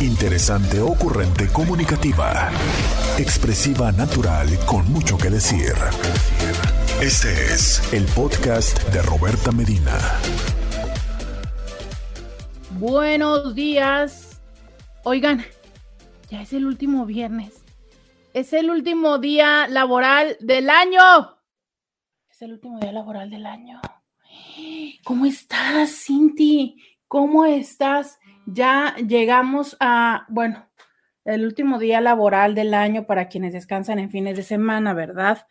Interesante, ocurrente, comunicativa. Expresiva, natural, con mucho que decir. Este es el podcast de Roberta Medina. Buenos días. Oigan, ya es el último viernes. Es el último día laboral del año. Es el último día laboral del año. ¿Cómo estás, Cinti? ¿Cómo estás? Ya llegamos a, bueno, el último día laboral del año para quienes descansan en fines de semana, ¿verdad?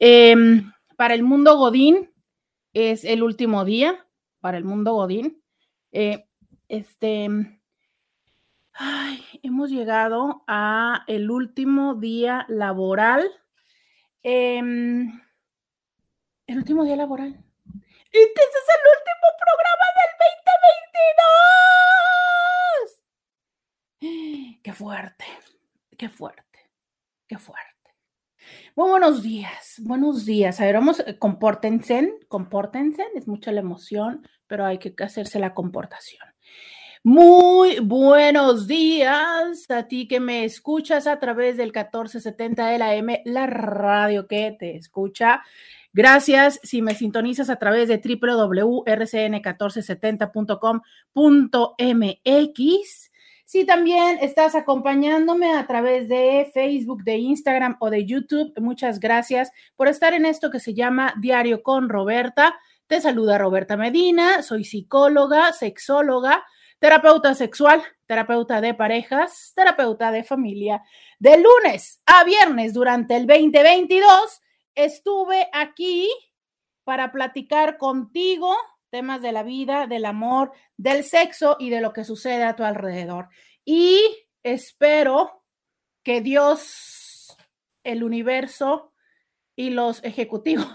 Em, para el mundo Godín es el último día, para el mundo Godín. Eh, este, ay, hemos llegado a el último día laboral. Em, el último día laboral. Este es el último programa del 2022. Qué fuerte, qué fuerte, qué fuerte. Muy buenos días, buenos días. A ver, vamos, eh, compórtense, compórtense, es mucha la emoción, pero hay que hacerse la comportación. Muy buenos días a ti que me escuchas a través del 1470 de la M, la radio que te escucha. Gracias si me sintonizas a través de www.rcn1470.com.mx si también estás acompañándome a través de Facebook, de Instagram o de YouTube, muchas gracias por estar en esto que se llama Diario con Roberta. Te saluda Roberta Medina, soy psicóloga, sexóloga, terapeuta sexual, terapeuta de parejas, terapeuta de familia. De lunes a viernes durante el 2022 estuve aquí para platicar contigo temas de la vida, del amor, del sexo y de lo que sucede a tu alrededor. Y espero que Dios, el universo y los ejecutivos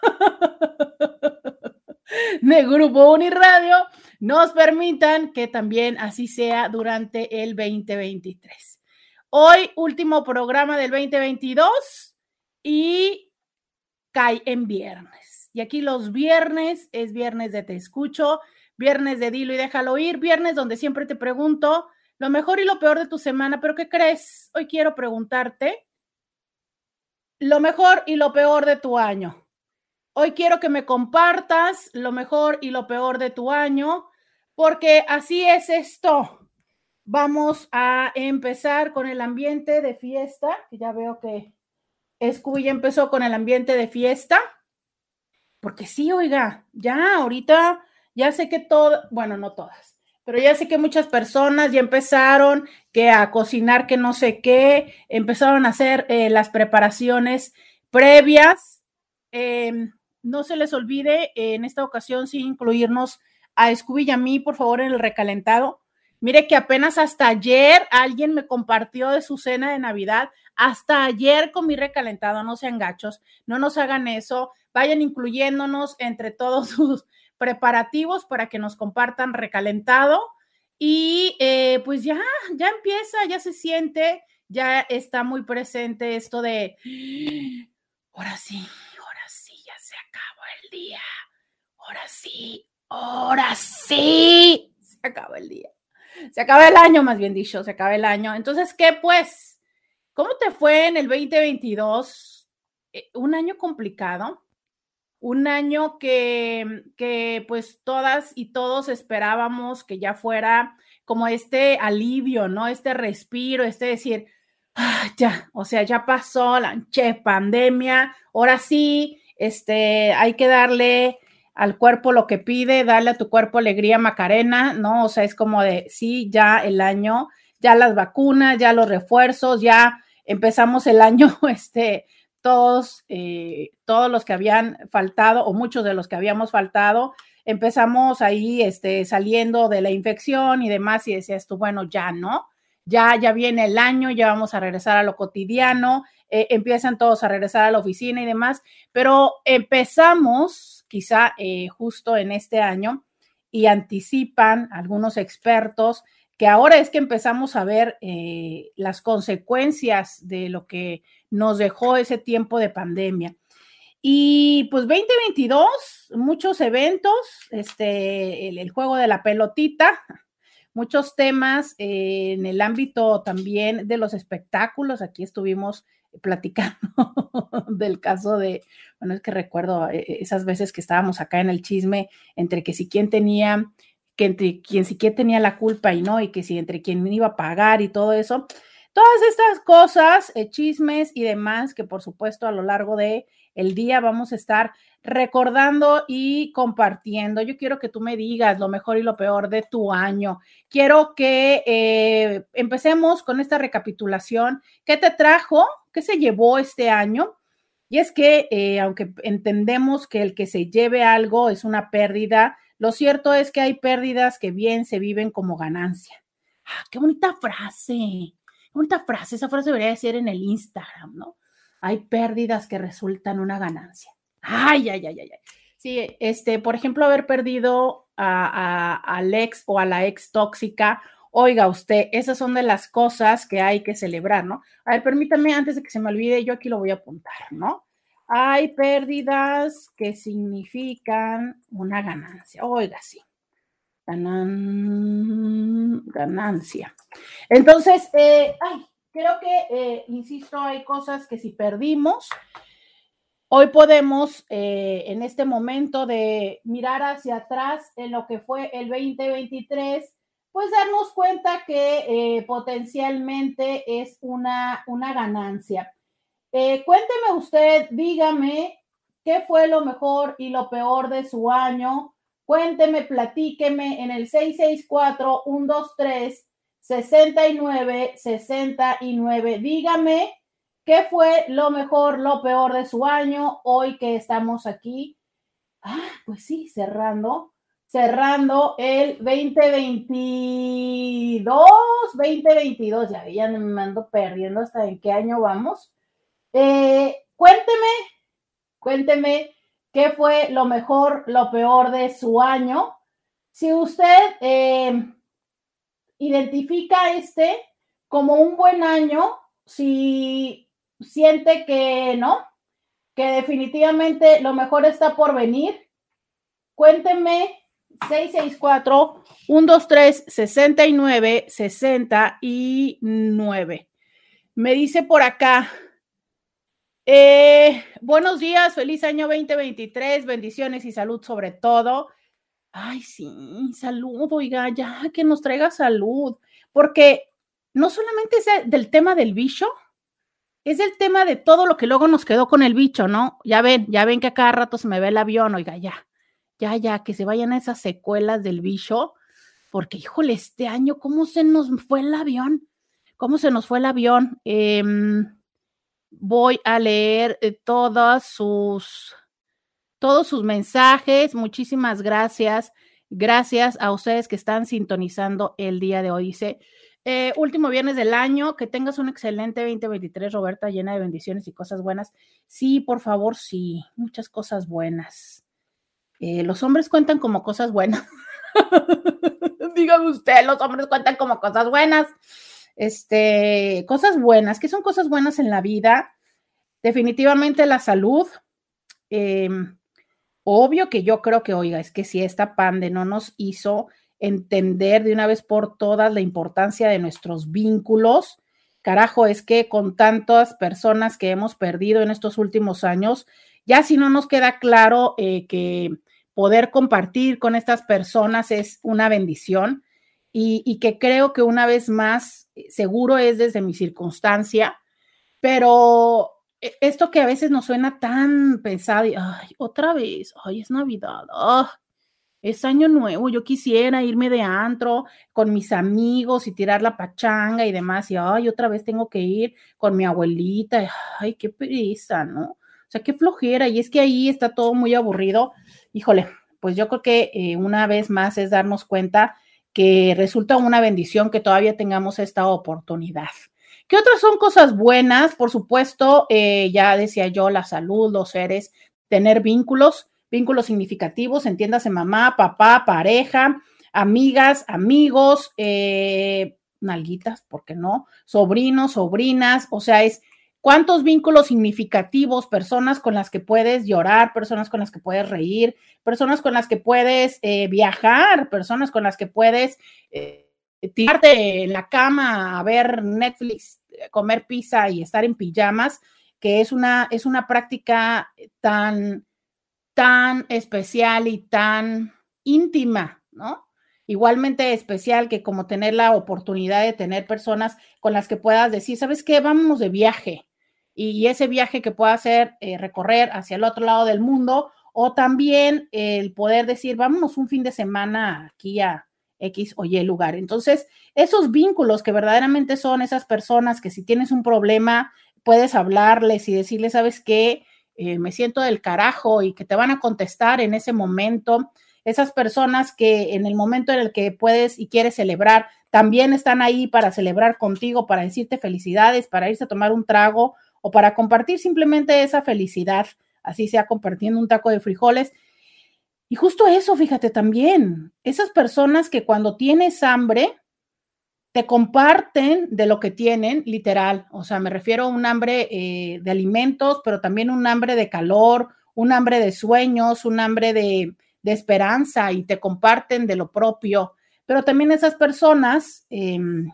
de Grupo Uniradio nos permitan que también así sea durante el 2023. Hoy, último programa del 2022 y cae en viernes. Y aquí los viernes es viernes de Te Escucho, viernes de Dilo y déjalo ir, viernes donde siempre te pregunto lo mejor y lo peor de tu semana, pero ¿qué crees? Hoy quiero preguntarte lo mejor y lo peor de tu año. Hoy quiero que me compartas lo mejor y lo peor de tu año, porque así es esto. Vamos a empezar con el ambiente de fiesta, que ya veo que Scooby empezó con el ambiente de fiesta. Porque sí, oiga, ya ahorita, ya sé que todo, bueno, no todas, pero ya sé que muchas personas ya empezaron que a cocinar que no sé qué, empezaron a hacer eh, las preparaciones previas. Em, no se les olvide en esta ocasión sí incluirnos a Scooby y a mí, por favor, en el recalentado. Mire que apenas hasta ayer alguien me compartió de su cena de Navidad. Hasta ayer con mi recalentado, no sean gachos, no nos hagan eso vayan incluyéndonos entre todos sus preparativos para que nos compartan recalentado. Y eh, pues ya, ya empieza, ya se siente, ya está muy presente esto de, ahora sí, ahora sí, ya se acabó el día, ahora sí, ahora sí, se acabó el día, se acaba el año, más bien dicho, se acaba el año. Entonces, ¿qué pues? ¿Cómo te fue en el 2022? Eh, un año complicado un año que, que pues todas y todos esperábamos que ya fuera como este alivio, ¿no? Este respiro, este decir, ah, ya, o sea, ya pasó la che, pandemia, ahora sí, este, hay que darle al cuerpo lo que pide, darle a tu cuerpo alegría Macarena, ¿no? O sea, es como de, sí, ya el año, ya las vacunas, ya los refuerzos, ya empezamos el año, este, todos, eh, todos los que habían faltado o muchos de los que habíamos faltado, empezamos ahí este, saliendo de la infección y demás y decías tú, bueno, ya no, ya, ya viene el año, ya vamos a regresar a lo cotidiano, eh, empiezan todos a regresar a la oficina y demás, pero empezamos quizá eh, justo en este año y anticipan algunos expertos que ahora es que empezamos a ver las consecuencias de lo que nos dejó ese tiempo de pandemia. Y pues 2022, muchos eventos, este, el, juego de la pelotita, muchos temas eh, en el ámbito también de los espectáculos. Aquí estuvimos platicando del caso de, bueno, es que recuerdo eh, esas veces que estábamos acá en el chisme entre que si quién tenía, que entre quien si quién tenía la culpa y no, y que si entre quién iba a pagar y todo eso. Todas estas cosas, eh, chismes y demás que por supuesto a lo largo de el día vamos a estar recordando y compartiendo. Yo quiero que tú me digas lo mejor y lo peor de tu año. Quiero que eh, empecemos con esta recapitulación. ¿Qué te trajo? ¿Qué se llevó este año? Y es que, eh, aunque entendemos que el que se lleve algo es una pérdida, lo cierto es que hay pérdidas que bien se viven como ganancia. Ah, qué bonita frase. Qué bonita frase. Esa frase debería ser en el Instagram, ¿no? hay pérdidas que resultan una ganancia. Ay, ay, ay, ay, ay. Sí, este, por ejemplo, haber perdido a, al ex o a la ex tóxica. Oiga, usted, esas son de las cosas que hay que celebrar, ¿no? A ver, permítame, antes de que se me olvide, yo aquí lo voy a apuntar, ¿no? Hay pérdidas que significan una ganancia. Oiga, sí. ganancia. Entonces, eh, ay, creo que, eh, insisto, hay cosas que si perdimos, hoy podemos eh, en este momento de mirar hacia atrás en lo que fue el 2023, pues darnos cuenta que eh, potencialmente es una, una ganancia. cuénteme usted, dígame qué fue lo mejor y lo peor de su año. Cuénteme, platíqueme en el 664 123 69 69. Dígame qué fue lo mejor, lo peor de su año hoy que estamos aquí. Ah, pues sí, cerrando, cerrando el 2022, 2022, ya, ya me ando perdiendo hasta en qué año vamos. Eh, cuénteme, cuénteme qué fue lo mejor, lo peor de su año. Si usted eh, identifica este como un buen año si siente que no, que definitivamente lo mejor está por venir. Cuéntenme 664 123 69 69. Me dice por acá. Eh, buenos días, feliz año 2023, bendiciones y salud sobre todo. Ay, sí, salud, oiga, ya que nos traiga salud, porque no solamente es del tema del bicho, es el tema de todo lo que luego nos quedó con el bicho, ¿no? Ya ven, ya ven que a cada rato se me ve el avión, oiga, ya, ya, ya, que se vayan esas secuelas del bicho, porque híjole, este año, ¿cómo se nos fue el avión? ¿Cómo se nos fue el avión? Em, voy a leer eh, todas sus todos sus mensajes. Muchísimas gracias. Gracias a ustedes que están sintonizando el día de hoy. Dice, eh, último viernes del año, que tengas un excelente 2023, Roberta, llena de bendiciones y cosas buenas. Sí, por favor, sí, muchas cosas buenas. Eh, los hombres cuentan como cosas buenas. Dígame usted, los hombres cuentan como cosas buenas. Este, cosas buenas, ¿qué son cosas buenas en la vida? Definitivamente la salud. Eh, Obvio que yo creo que, oiga, es que si esta pande no nos hizo entender de una vez por todas la importancia de nuestros vínculos, carajo, es que con tantas personas que hemos perdido en estos últimos años, ya si no nos queda claro eh, que poder compartir con estas personas es una bendición y, que creo que una vez más, eh, seguro es desde mi circunstancia, pero e, esto que a veces nos suena tan pesado, y, ay, otra vez, ay, es Navidad, es año nuevo, yo quisiera irme de antro con mis amigos y tirar la pachanga y demás, y ay, otra vez tengo que ir con mi abuelita, ay, qué pereza, ¿no? O sea, qué flojera, y es que ahí está todo muy aburrido, híjole, pues yo creo que eh, una vez más es darnos cuenta que resulta una bendición que todavía tengamos esta oportunidad. ¿Qué otras son cosas buenas? Por supuesto, eh, ya decía yo, la salud, los seres, tener vínculos, vínculos significativos, entiéndase mamá, papá, pareja, amigas, amigos, eh, nalguitas, ¿por qué no? Sobrinos, sobrinas, o sea, es cuántos vínculos significativos, personas con las que puedes llorar, personas con las que puedes reír, personas con las que puedes eh, viajar, personas con las que puedes tirarte en la cama a ver Netflix, comer pizza y estar en pijamas, que es una, es una práctica tan, tan especial y tan íntima, ¿no? Igualmente especial que como tener la oportunidad de tener personas con las que puedas decir, ¿sabes qué? Vámonos de viaje. Y ese viaje que pueda hacer eh, recorrer hacia el otro lado del mundo, o también el poder decir, vámonos un fin de semana aquí a X o Y lugar. Entonces, esos vínculos que verdaderamente son esas personas que si tienes un problema, puedes hablarles y decirles, ¿sabes qué? Eh, me siento del carajo y que te van a contestar en ese momento. Esas personas que en el momento en el que puedes y quieres celebrar, también están ahí para celebrar contigo, para decirte felicidades, para irse a tomar un trago o para compartir simplemente esa felicidad, así sea compartiendo un taco de frijoles. Y justo eso, fíjate también, esas personas que cuando tienes hambre, te comparten de lo que tienen, literal. O sea, me refiero a un hambre eh, de alimentos, pero también un hambre de calor, un hambre de sueños, un hambre de, esperanza y te comparten de lo propio. Pero también esas personas em,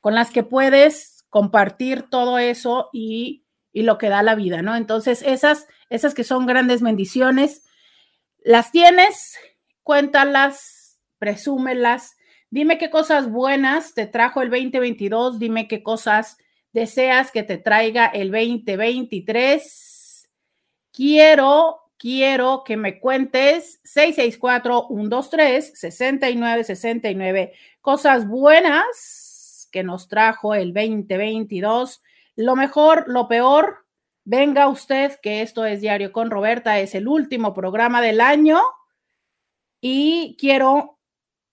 con las que puedes compartir todo eso y, y, lo que da la vida, ¿no? Entonces, esas, esas que son grandes bendiciones, las tienes, cuéntalas, presúmelas Dime qué cosas buenas te trajo el 2022, dime qué cosas deseas que te traiga el 2023. Quiero, quiero que me cuentes 664-123-6969, cosas buenas que nos trajo el 2022. Lo mejor, lo peor, venga usted, que esto es Diario con Roberta, es el último programa del año y quiero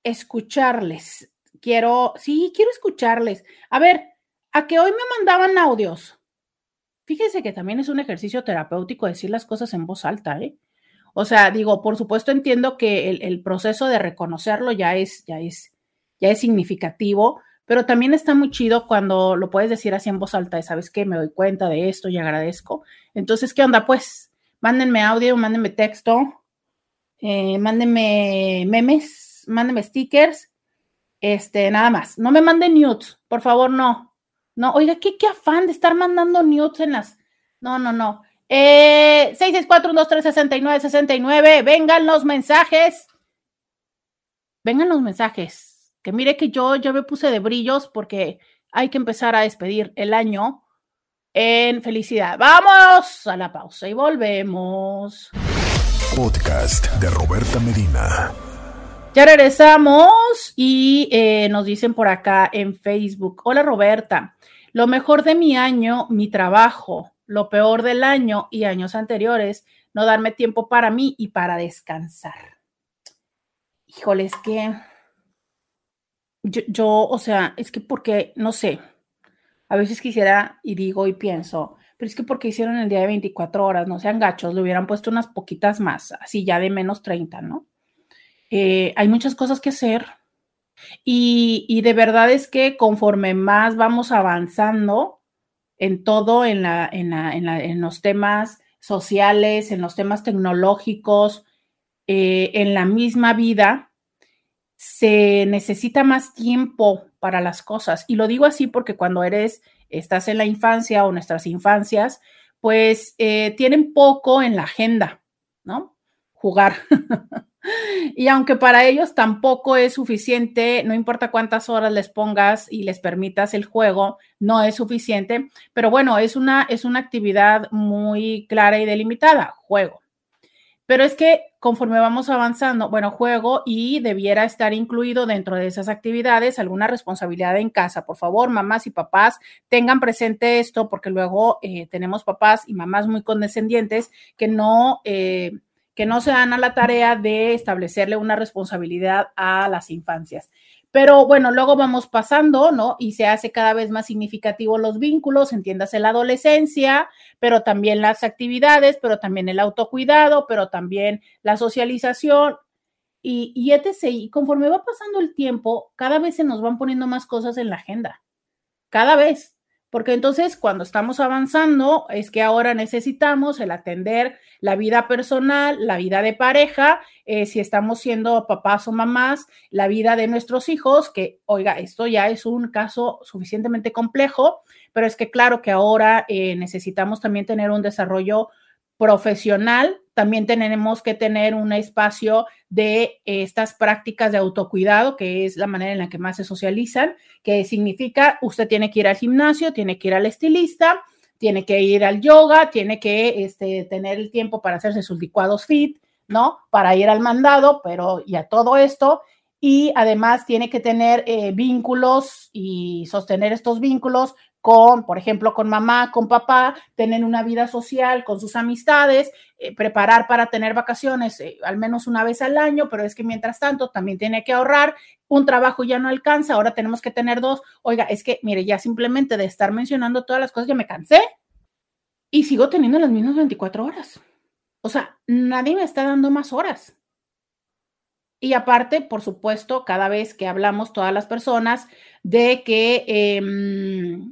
escucharles. Quiero, sí, quiero escucharles. A ver, a que hoy me mandaban audios. Fíjese que también es un ejercicio terapéutico decir las cosas en voz alta, ¿eh? O sea, digo, por supuesto entiendo que el, proceso de reconocerlo ya es, ya es, ya es significativo, pero también está muy chido cuando lo puedes decir así en voz alta, ¿sabes qué? Me doy cuenta de esto y agradezco. Entonces, ¿qué onda? Pues, mándenme audio, mándenme texto, eh, mándenme memes, mándeme stickers, este, nada más. No me manden nudes, por favor, no. No, oiga, ¿qué, qué afán de estar mandando nudes en las... No, no, no. Eh, 664-123-6969, vengan los mensajes. Vengan los mensajes. Que mire que yo ya me puse de brillos porque hay que empezar a despedir el año en felicidad. Vamos a la pausa y volvemos. Podcast de Roberta Medina. Ya regresamos y eh, nos dicen por acá en Facebook, hola Roberta, lo mejor de mi año, mi trabajo, lo peor del año y años anteriores, no darme tiempo para mí y para descansar. Híjole, es que yo, yo, o sea, es que porque, no sé, a veces quisiera y digo y pienso, pero es que porque hicieron el día de 24 horas, no sean gachos, le hubieran puesto unas poquitas más, así ya de menos 30, ¿no? Eh, hay muchas cosas que hacer y, de verdad es que conforme más vamos avanzando en todo, en, la, en, los temas sociales, en los temas tecnológicos, eh, en la misma vida, se necesita más tiempo para las cosas. Y lo digo así porque cuando eres, estás en la infancia o nuestras infancias, pues eh, tienen poco en la agenda, ¿no? Jugar. Y aunque para ellos tampoco es suficiente, no importa cuántas horas les pongas y les permitas el juego, no es suficiente, pero bueno, es una, es una actividad muy clara y delimitada, juego. Pero es que conforme vamos avanzando, bueno, juego y debiera estar incluido dentro de esas actividades alguna responsabilidad en casa. Por favor, mamás y papás, tengan presente esto porque luego eh, tenemos papás y mamás muy condescendientes que no... Eh, que no se dan a la tarea de establecerle una responsabilidad a las infancias. Pero bueno, luego vamos pasando, ¿no? Y se hace cada vez más significativo los vínculos, entiéndase la adolescencia, pero también las actividades, pero también el autocuidado, pero también la socialización y, y etc. Y conforme va pasando el tiempo, cada vez se nos van poniendo más cosas en la agenda. Cada vez porque entonces cuando estamos avanzando es que ahora necesitamos el atender la vida personal, la vida de pareja, eh, si estamos siendo papás o mamás, la vida de nuestros hijos, que oiga, esto ya es un caso suficientemente complejo, pero es que claro que ahora eh, necesitamos también tener un desarrollo profesional, también tenemos que tener un espacio de estas prácticas de autocuidado, que es la manera en la que más se socializan, que significa usted tiene que ir al gimnasio, tiene que ir al estilista, tiene que ir al yoga, tiene que este, tener el tiempo para hacerse sus licuados fit, ¿no? Para ir al mandado, pero y a todo esto. Y además tiene que tener eh, vínculos y sostener estos vínculos con, por ejemplo, con mamá, con papá, tener una vida social con sus amistades, eh, preparar para tener vacaciones eh, al menos una vez al año, pero es que mientras tanto también tiene que ahorrar, un trabajo ya no alcanza, ahora tenemos que tener dos. Oiga, es que, mire, ya simplemente de estar mencionando todas las cosas ya me cansé y sigo teniendo las mismas 24 horas. O sea, nadie me está dando más horas. Y aparte, por supuesto, cada vez que hablamos todas las personas de que... Eh,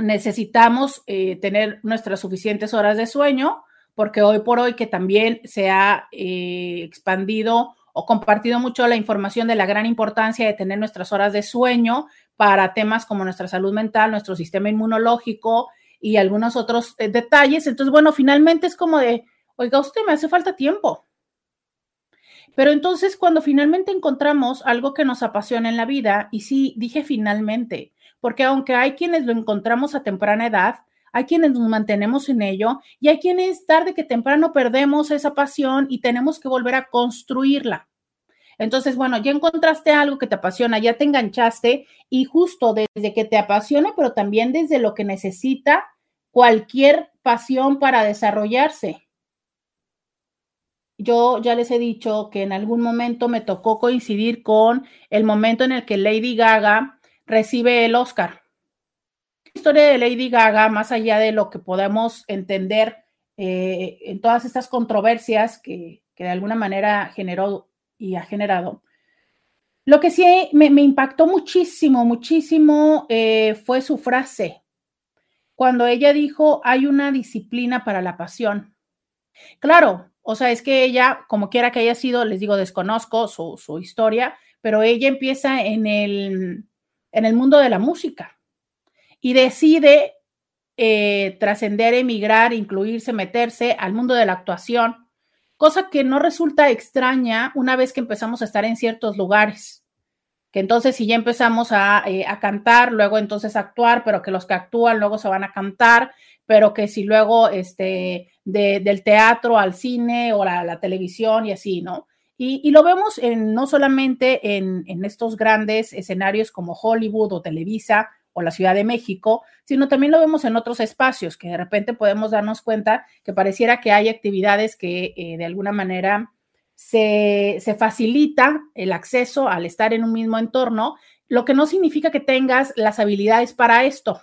necesitamos eh, tener nuestras suficientes horas de sueño, porque hoy por hoy que también se ha eh, expandido o compartido mucho la información de la gran importancia de tener nuestras horas de sueño para temas como nuestra salud mental, nuestro sistema inmunológico y algunos otros eh, detalles. Entonces, bueno, finalmente es como de, oiga, usted me hace falta tiempo. Pero entonces cuando finalmente encontramos algo que nos apasiona en la vida, y sí, dije finalmente, porque aunque hay quienes lo encontramos a temprana edad, hay quienes nos mantenemos en ello y hay quienes tarde que temprano perdemos esa pasión y tenemos que volver a construirla. Entonces, bueno, ya encontraste algo que te apasiona, ya te enganchaste y justo desde que te apasiona, pero también desde lo que necesita cualquier pasión para desarrollarse. Yo ya les he dicho que en algún momento me tocó coincidir con el momento en el que Lady Gaga recibe el Oscar. La historia de Lady Gaga, más allá de lo que podemos entender eh, en todas estas controversias que, de alguna manera generó y ha generado, lo que sí me, impactó muchísimo, muchísimo eh, fue su frase, cuando ella dijo, hay una disciplina para la pasión. Claro, o sea, es que ella, como quiera que haya sido, les digo, desconozco su, su historia, pero ella empieza en el, en el mundo de la música y decide eh, trascender, emigrar, incluirse, meterse al mundo de la actuación, cosa que no resulta extraña una vez que empezamos a estar en ciertos lugares. Que entonces si ya empezamos a, eh, cantar, luego entonces a actuar, pero que los que actúan luego se van a cantar, pero que si luego este, del teatro al cine o a la televisión y así, ¿no? Y, lo vemos en, no solamente en, estos grandes escenarios como Hollywood o Televisa o la Ciudad de México, sino también lo vemos en otros espacios que de repente podemos darnos cuenta que pareciera que hay actividades que eh, de alguna manera se facilita el acceso al estar en un mismo entorno, lo que no significa que tengas las habilidades para esto.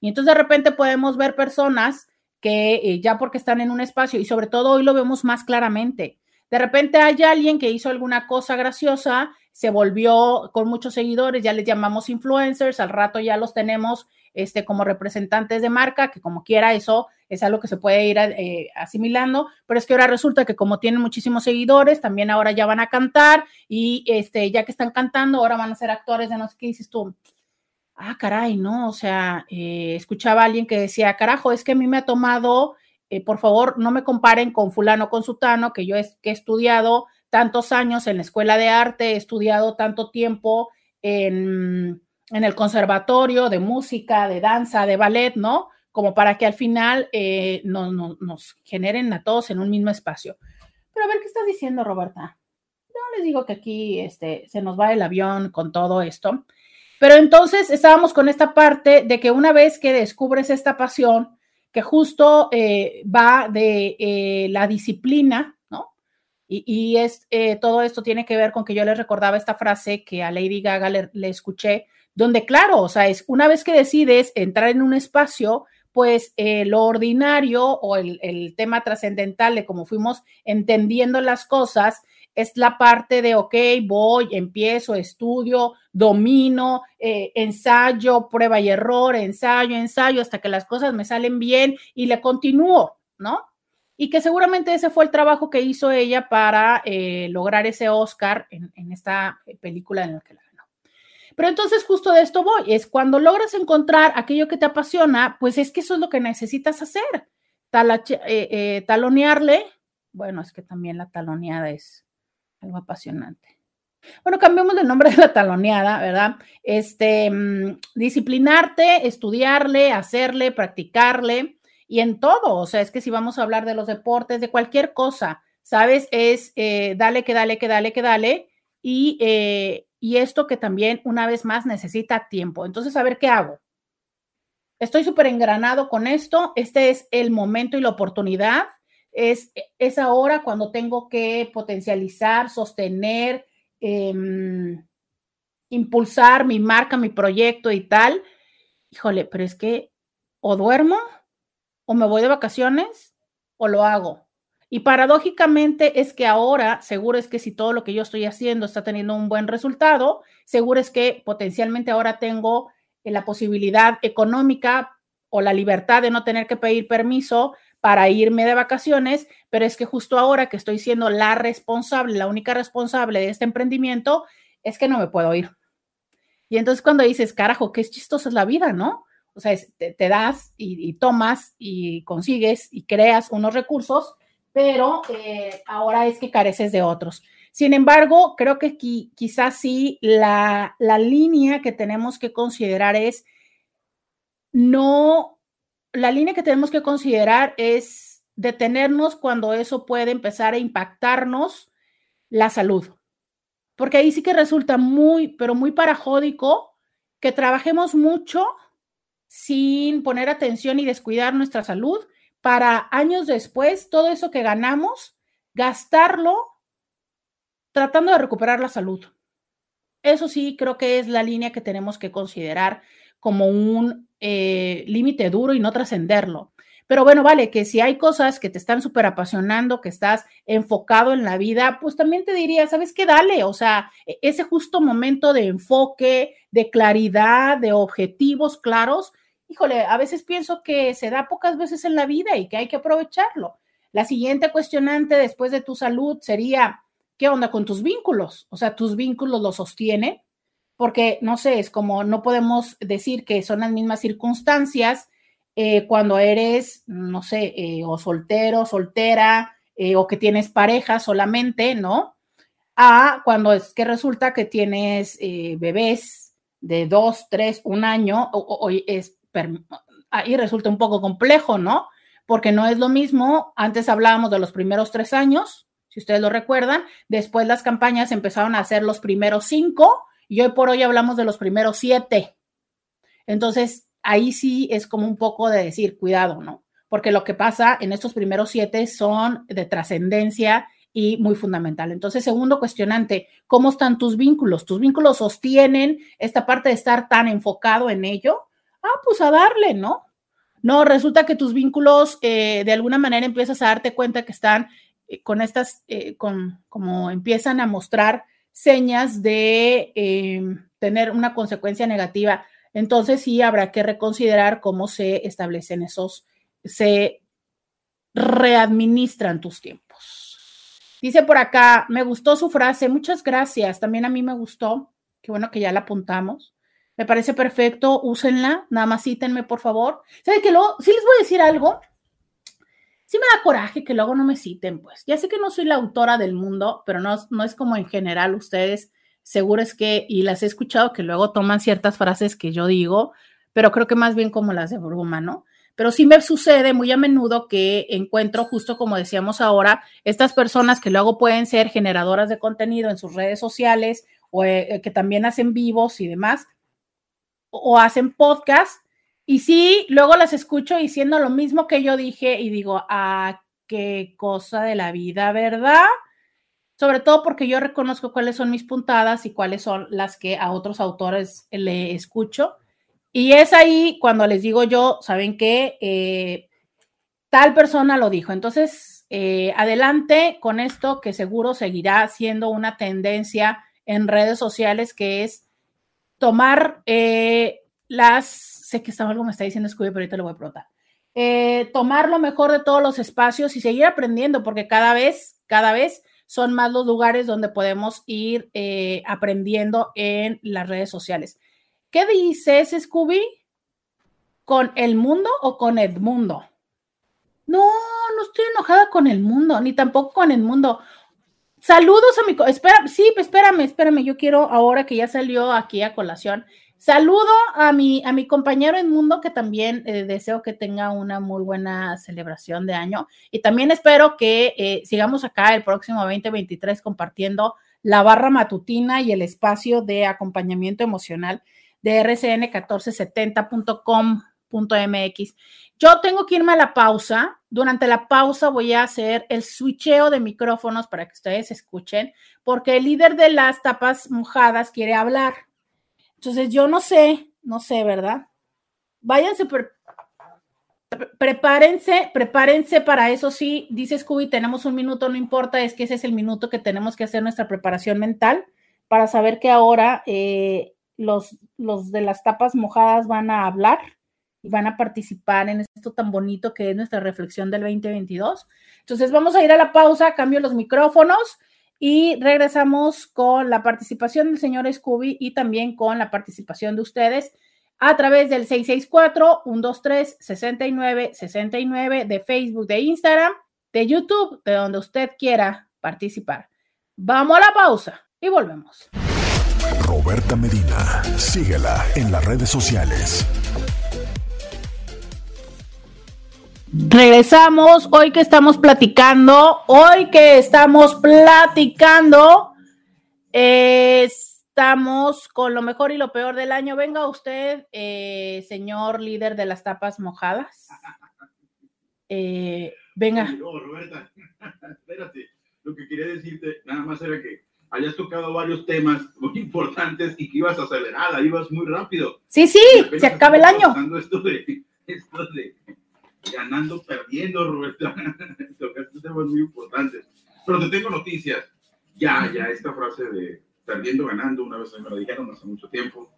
Y entonces de repente podemos ver personas que eh, ya porque están en un espacio, y sobre todo hoy lo vemos más claramente, de repente hay alguien que hizo alguna cosa graciosa, se volvió con muchos seguidores, ya les llamamos influencers, al rato ya los tenemos este, como representantes de marca, que como quiera eso es algo que se puede ir eh, asimilando, pero es que ahora resulta que como tienen muchísimos seguidores, también ahora ya van a cantar y este, ya que están cantando, ahora van a ser actores de no sé qué dices tú. Ah, caray, no, o sea, eh, escuchaba a alguien que decía, carajo, es que a mí me ha tomado eh, por favor, no me comparen con fulano, con sutano, que yo he, estudiado tantos años en la escuela de arte, he estudiado tanto tiempo en, el conservatorio de música, de danza, de ballet, ¿no? Como para que al final eh, no, nos generen a todos en un mismo espacio. Pero a ver, ¿qué estás diciendo, Roberta? Yo les digo que aquí este, se nos va el avión con todo esto. Pero entonces estábamos con esta parte de que una vez que descubres esta pasión, que justo eh, va de eh, la disciplina, ¿no? Y, es, eh, todo esto tiene que ver con que yo les recordaba esta frase que a Lady Gaga le, escuché, donde claro, o sea, es una vez que decides entrar en un espacio, pues lo ordinario o el, el tema trascendental de cómo fuimos entendiendo las cosas, es la parte de, ok, voy, empiezo, estudio, domino, eh, ensayo, prueba y error, ensayo, ensayo, hasta que las cosas me salen bien y le continúo, ¿no? Y que seguramente ese fue el trabajo que hizo ella para eh, lograr ese Oscar en, esta película en la que la ganó. Pero entonces justo de esto voy, es cuando logras encontrar aquello que te apasiona, pues es que eso es lo que necesitas hacer, eh, talonearle bueno, es que también la taloneada es algo apasionante. Bueno, cambiemos el nombre de la taloneada, ¿verdad? Este, mm, disciplinarte, estudiarle, hacerle, practicarle y en todo. O sea, es que si vamos a hablar de los deportes, de cualquier cosa, ¿sabes? Es eh, dale, que dale, que dale, que dale. Y, eh, y esto que también, una vez más, necesita tiempo. Entonces, a ver qué hago. Estoy súper engranado con esto. Este es el momento y la oportunidad es, es ahora cuando tengo que potencializar, sostener, em, impulsar mi marca, mi proyecto y tal. Híjole, pero es que o duermo o me voy de vacaciones o lo hago. Y paradójicamente es que ahora, seguro es que si todo lo que yo estoy haciendo está teniendo un buen resultado, seguro es que potencialmente ahora tengo eh, la posibilidad económica o la libertad de no tener que pedir permiso para irme de vacaciones, pero es que justo ahora que estoy siendo la responsable, la única responsable de este emprendimiento, es que no me puedo ir. Y entonces cuando dices, carajo, qué chistosa es la vida, ¿no? O sea, te, das y, tomas y consigues y creas unos recursos, pero eh, ahora es que careces de otros. Sin embargo, creo que quizás sí la, la línea que tenemos que considerar es no la línea que tenemos que considerar es detenernos cuando eso puede empezar a impactarnos la salud. Porque ahí sí que resulta muy, pero muy parajódico que trabajemos mucho sin poner atención y descuidar nuestra salud para años después, todo eso que ganamos, gastarlo tratando de recuperar la salud. Eso sí, creo que es la línea que tenemos que considerar como un eh, límite duro y no trascenderlo. Pero bueno, vale, que si hay cosas que te están súper apasionando, que estás enfocado en la vida, pues también te diría, ¿sabes qué? Dale, o sea, e, ese justo momento de enfoque, de claridad, de objetivos claros, híjole, a veces pienso que se da pocas veces en la vida y que hay que aprovecharlo. La siguiente cuestionante después de tu salud sería, ¿qué onda con tus vínculos? O sea, tus vínculos los sostienen porque no sé, es como no podemos decir que son las mismas circunstancias eh, cuando eres, no sé, eh, o soltero, soltera, eh, o que tienes pareja solamente, ¿no? A cuando es que resulta que tienes bebés de dos, tres, un año, es, ahí resulta un poco complejo, ¿no? Porque no es lo mismo, antes hablábamos de los primeros tres años, si ustedes lo recuerdan, después las campañas empezaron a hacer los primeros cinco, y hoy por hoy hablamos de los primeros siete. Entonces, ahí sí es como un poco de decir, cuidado, ¿no? Porque lo que pasa en estos primeros siete son de trascendencia y muy fundamental. Entonces, segundo cuestionante, ¿cómo están tus vínculos? ¿Tus vínculos sostienen esta parte de estar tan enfocado en ello? Ah, pues a darle, ¿no? No, resulta que tus vínculos eh, de alguna manera empiezas a darte cuenta que están eh, con estas, eh, con, como empiezan a mostrar señas de em, tener una consecuencia negativa. Entonces sí habrá que reconsiderar cómo se establecen esos, se readministran tus tiempos. Dice por acá, me gustó su frase, muchas gracias, también a mí me gustó, qué bueno que ya la apuntamos. Me parece perfecto, úsenla, nada más cítenme, por favor. ¿Saben que luego, sí les voy a decir algo? Sí me da coraje que luego no me citen, pues. Ya sé que no soy la autora del mundo, pero no, es como en general ustedes, seguro es que, y las he escuchado que luego toman ciertas frases que yo digo, pero creo que más bien como las de bruma, ¿no? Pero sí me sucede muy a menudo que encuentro, justo como decíamos ahora, estas personas que luego pueden ser generadoras de contenido en sus redes sociales o eh, que también hacen vivos y demás, o hacen podcast y sí, luego las escucho diciendo lo mismo que yo dije y digo, ah, qué cosa de la vida, ¿verdad? Sobre todo porque yo reconozco cuáles son mis puntadas y cuáles son las que a otros autores le escucho. Y es ahí cuando les digo yo, ¿saben qué? Eh, tal persona lo dijo. Entonces, eh, adelante con esto que seguro seguirá siendo una tendencia en redes sociales, que es tomar eh, las, sé que estaba algo me está diciendo Scooby, pero ahorita lo voy a preguntar. Eh, tomar lo mejor de todos los espacios y seguir aprendiendo, porque cada vez, cada vez son más los lugares donde podemos ir aprendiendo en las redes sociales. ¿Qué dices, Scooby? ¿Con el mundo o con Edmundo? No, no estoy enojada con el mundo, ni tampoco con el mundo. Saludos a mi, espera, sí, espérame, espérame, yo quiero ahora que ya salió aquí a colación. Saludo a mi, a mi compañero en mundo que también eh, deseo que tenga una muy buena celebración de año y también espero que eh, sigamos acá el próximo 2023 compartiendo la barra matutina y el espacio de acompañamiento emocional de rcn1470.com.mx. Yo tengo que irme a la pausa. Durante la pausa voy a hacer el switcheo de micrófonos para que ustedes escuchen, porque el líder de las tapas mojadas quiere hablar. Entonces yo no sé, no sé, ¿verdad? Váyanse, prepárense, prepárense para eso. Sí, dice Scooby, tenemos un minuto, no importa, es que ese es el minuto que tenemos que hacer nuestra preparación mental para saber que ahora eh, los, los de las tapas mojadas van a hablar y van a participar en esto tan bonito que es nuestra reflexión del 2022. Entonces vamos a ir a la pausa, cambio los micrófonos y regresamos con la participación del señor Scooby y también con la participación de ustedes a través del 664-123-6969 de Facebook, de Instagram, de YouTube, de donde usted quiera participar. Vamos a la pausa y volvemos. Roberta Medina, síguela en las redes sociales Regresamos hoy que estamos platicando, hoy que estamos platicando, estamos con lo mejor y lo peor del año. Venga usted, eh, señor líder de las tapas mojadas. Eh, venga. No, Roberta, espérate. Lo que quería decirte nada más era que hayas tocado varios temas muy importantes y que ibas acelerada, ibas muy rápido. Sí, sí, se acaba el año. Esto de, esto de ganando, perdiendo, Roberto. Tocaste temas muy importantes. Pero te tengo noticias. Ya, ya, esta frase de perdiendo, ganando, una vez me lo dijeron hace mucho tiempo,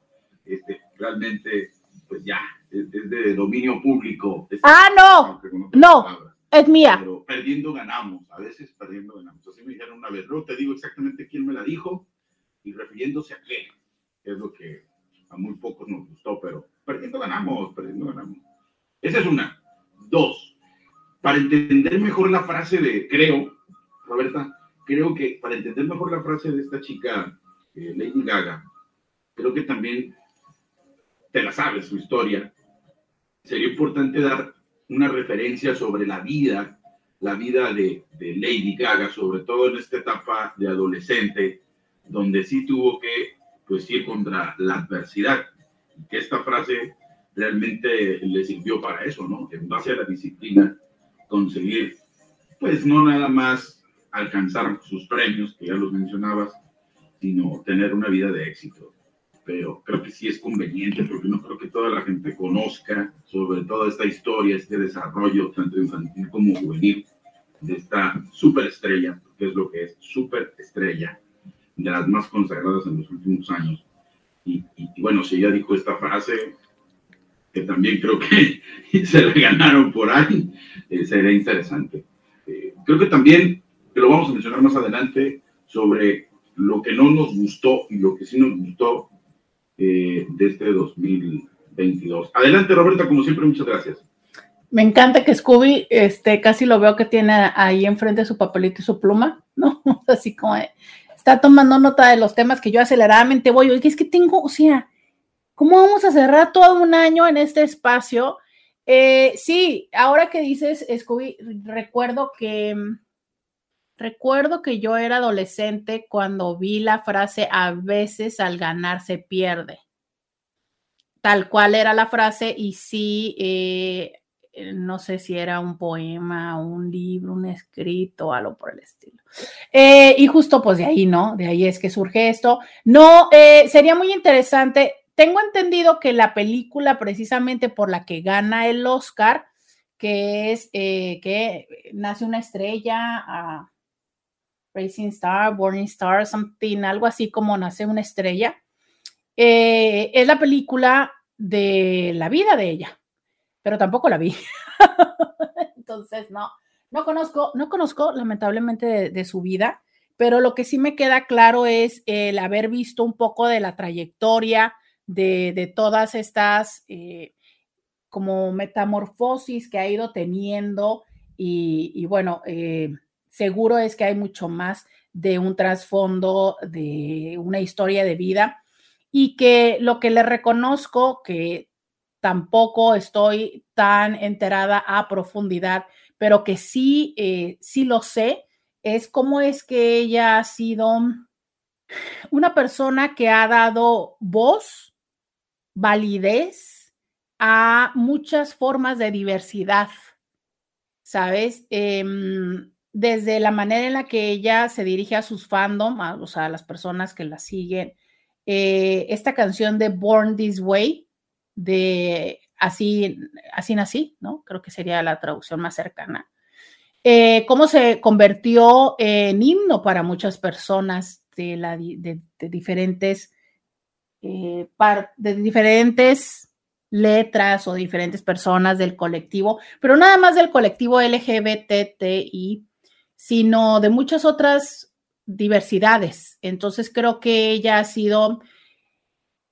este, realmente, pues ya, es, de dominio público. ah, no, no, es mía. Pero perdiendo, ganamos. A veces perdiendo, ganamos. Así me dijeron una vez. No te digo exactamente quién me la dijo y refiriéndose a qué, es lo que a muy pocos nos gustó, pero perdiendo, ganamos, perdiendo, ganamos. Esa es una. Dos, para entender mejor la frase de creo, Roberta, creo que para entender mejor la frase de esta chica, eh, Lady Gaga, creo que también te la sabes su historia. Sería importante dar una referencia sobre la vida, la vida de, de Lady Gaga, sobre todo en esta etapa de adolescente, donde sí tuvo que pues ir contra la adversidad. Que esta frase realmente le sirvió para eso, ¿no? En base a la disciplina, conseguir, pues no nada más alcanzar sus premios, que ya los mencionabas, sino tener una vida de éxito. Pero creo que sí es conveniente, porque no creo que toda la gente conozca sobre toda esta historia, este desarrollo, tanto infantil como juvenil, de esta superestrella, que es lo que es superestrella, de las más consagradas en los últimos años. Y, y bueno, si ella dijo esta frase, que también creo que se le ganaron por ahí, eh, sería interesante. Eh, creo que también, que lo vamos a mencionar más adelante, sobre lo que no nos gustó y lo que sí nos gustó eh, de este 2022. Adelante, Roberta, como siempre, muchas gracias. Me encanta que Scooby, este, casi lo veo que tiene ahí enfrente su papelito y su pluma, ¿no? Así como está tomando nota de los temas que yo aceleradamente voy. Oye, es que tengo, o sea, ¿Cómo vamos a cerrar todo un año en este espacio? Eh, sí, ahora que dices, Scooby, recuerdo que recuerdo que yo era adolescente cuando vi la frase a veces al ganar se pierde. Tal cual era la frase y sí, eh, no sé si era un poema, un libro, un escrito, algo por el estilo. Eh, y justo pues de ahí, ¿no? De ahí es que surge esto. No, sería muy interesante tengo entendido que la película precisamente por la que gana el Oscar, que es eh, que nace una estrella, a Racing Star, Burning Star, something, algo así como nace una estrella. Eh, es la película de la vida de ella, pero tampoco la vi. Entonces, no, no conozco, no conozco lamentablemente de, su vida, pero lo que sí me queda claro es el haber visto un poco de la trayectoria de, todas estas eh, como metamorfosis que ha ido teniendo y, bueno, eh, seguro es que hay mucho más de un trasfondo, de una historia de vida y que lo que le reconozco, que tampoco estoy tan enterada a profundidad, pero que sí, eh, sí lo sé, es cómo es que ella ha sido una persona que ha dado voz, validez a muchas formas de diversidad, ¿sabes? Em, desde la manera en la que ella se dirige a sus fandom, o sea, a las personas que la siguen. Eh, esta canción de Born This Way, de Así, así nací, ¿no? Creo que sería la traducción más cercana. Eh, cómo se convirtió en himno para muchas personas de, la, de, diferentes, eh, de diferentes letras o diferentes personas del colectivo, pero nada más del colectivo LGBTI, sino de muchas otras diversidades. Entonces creo que ella ha sido,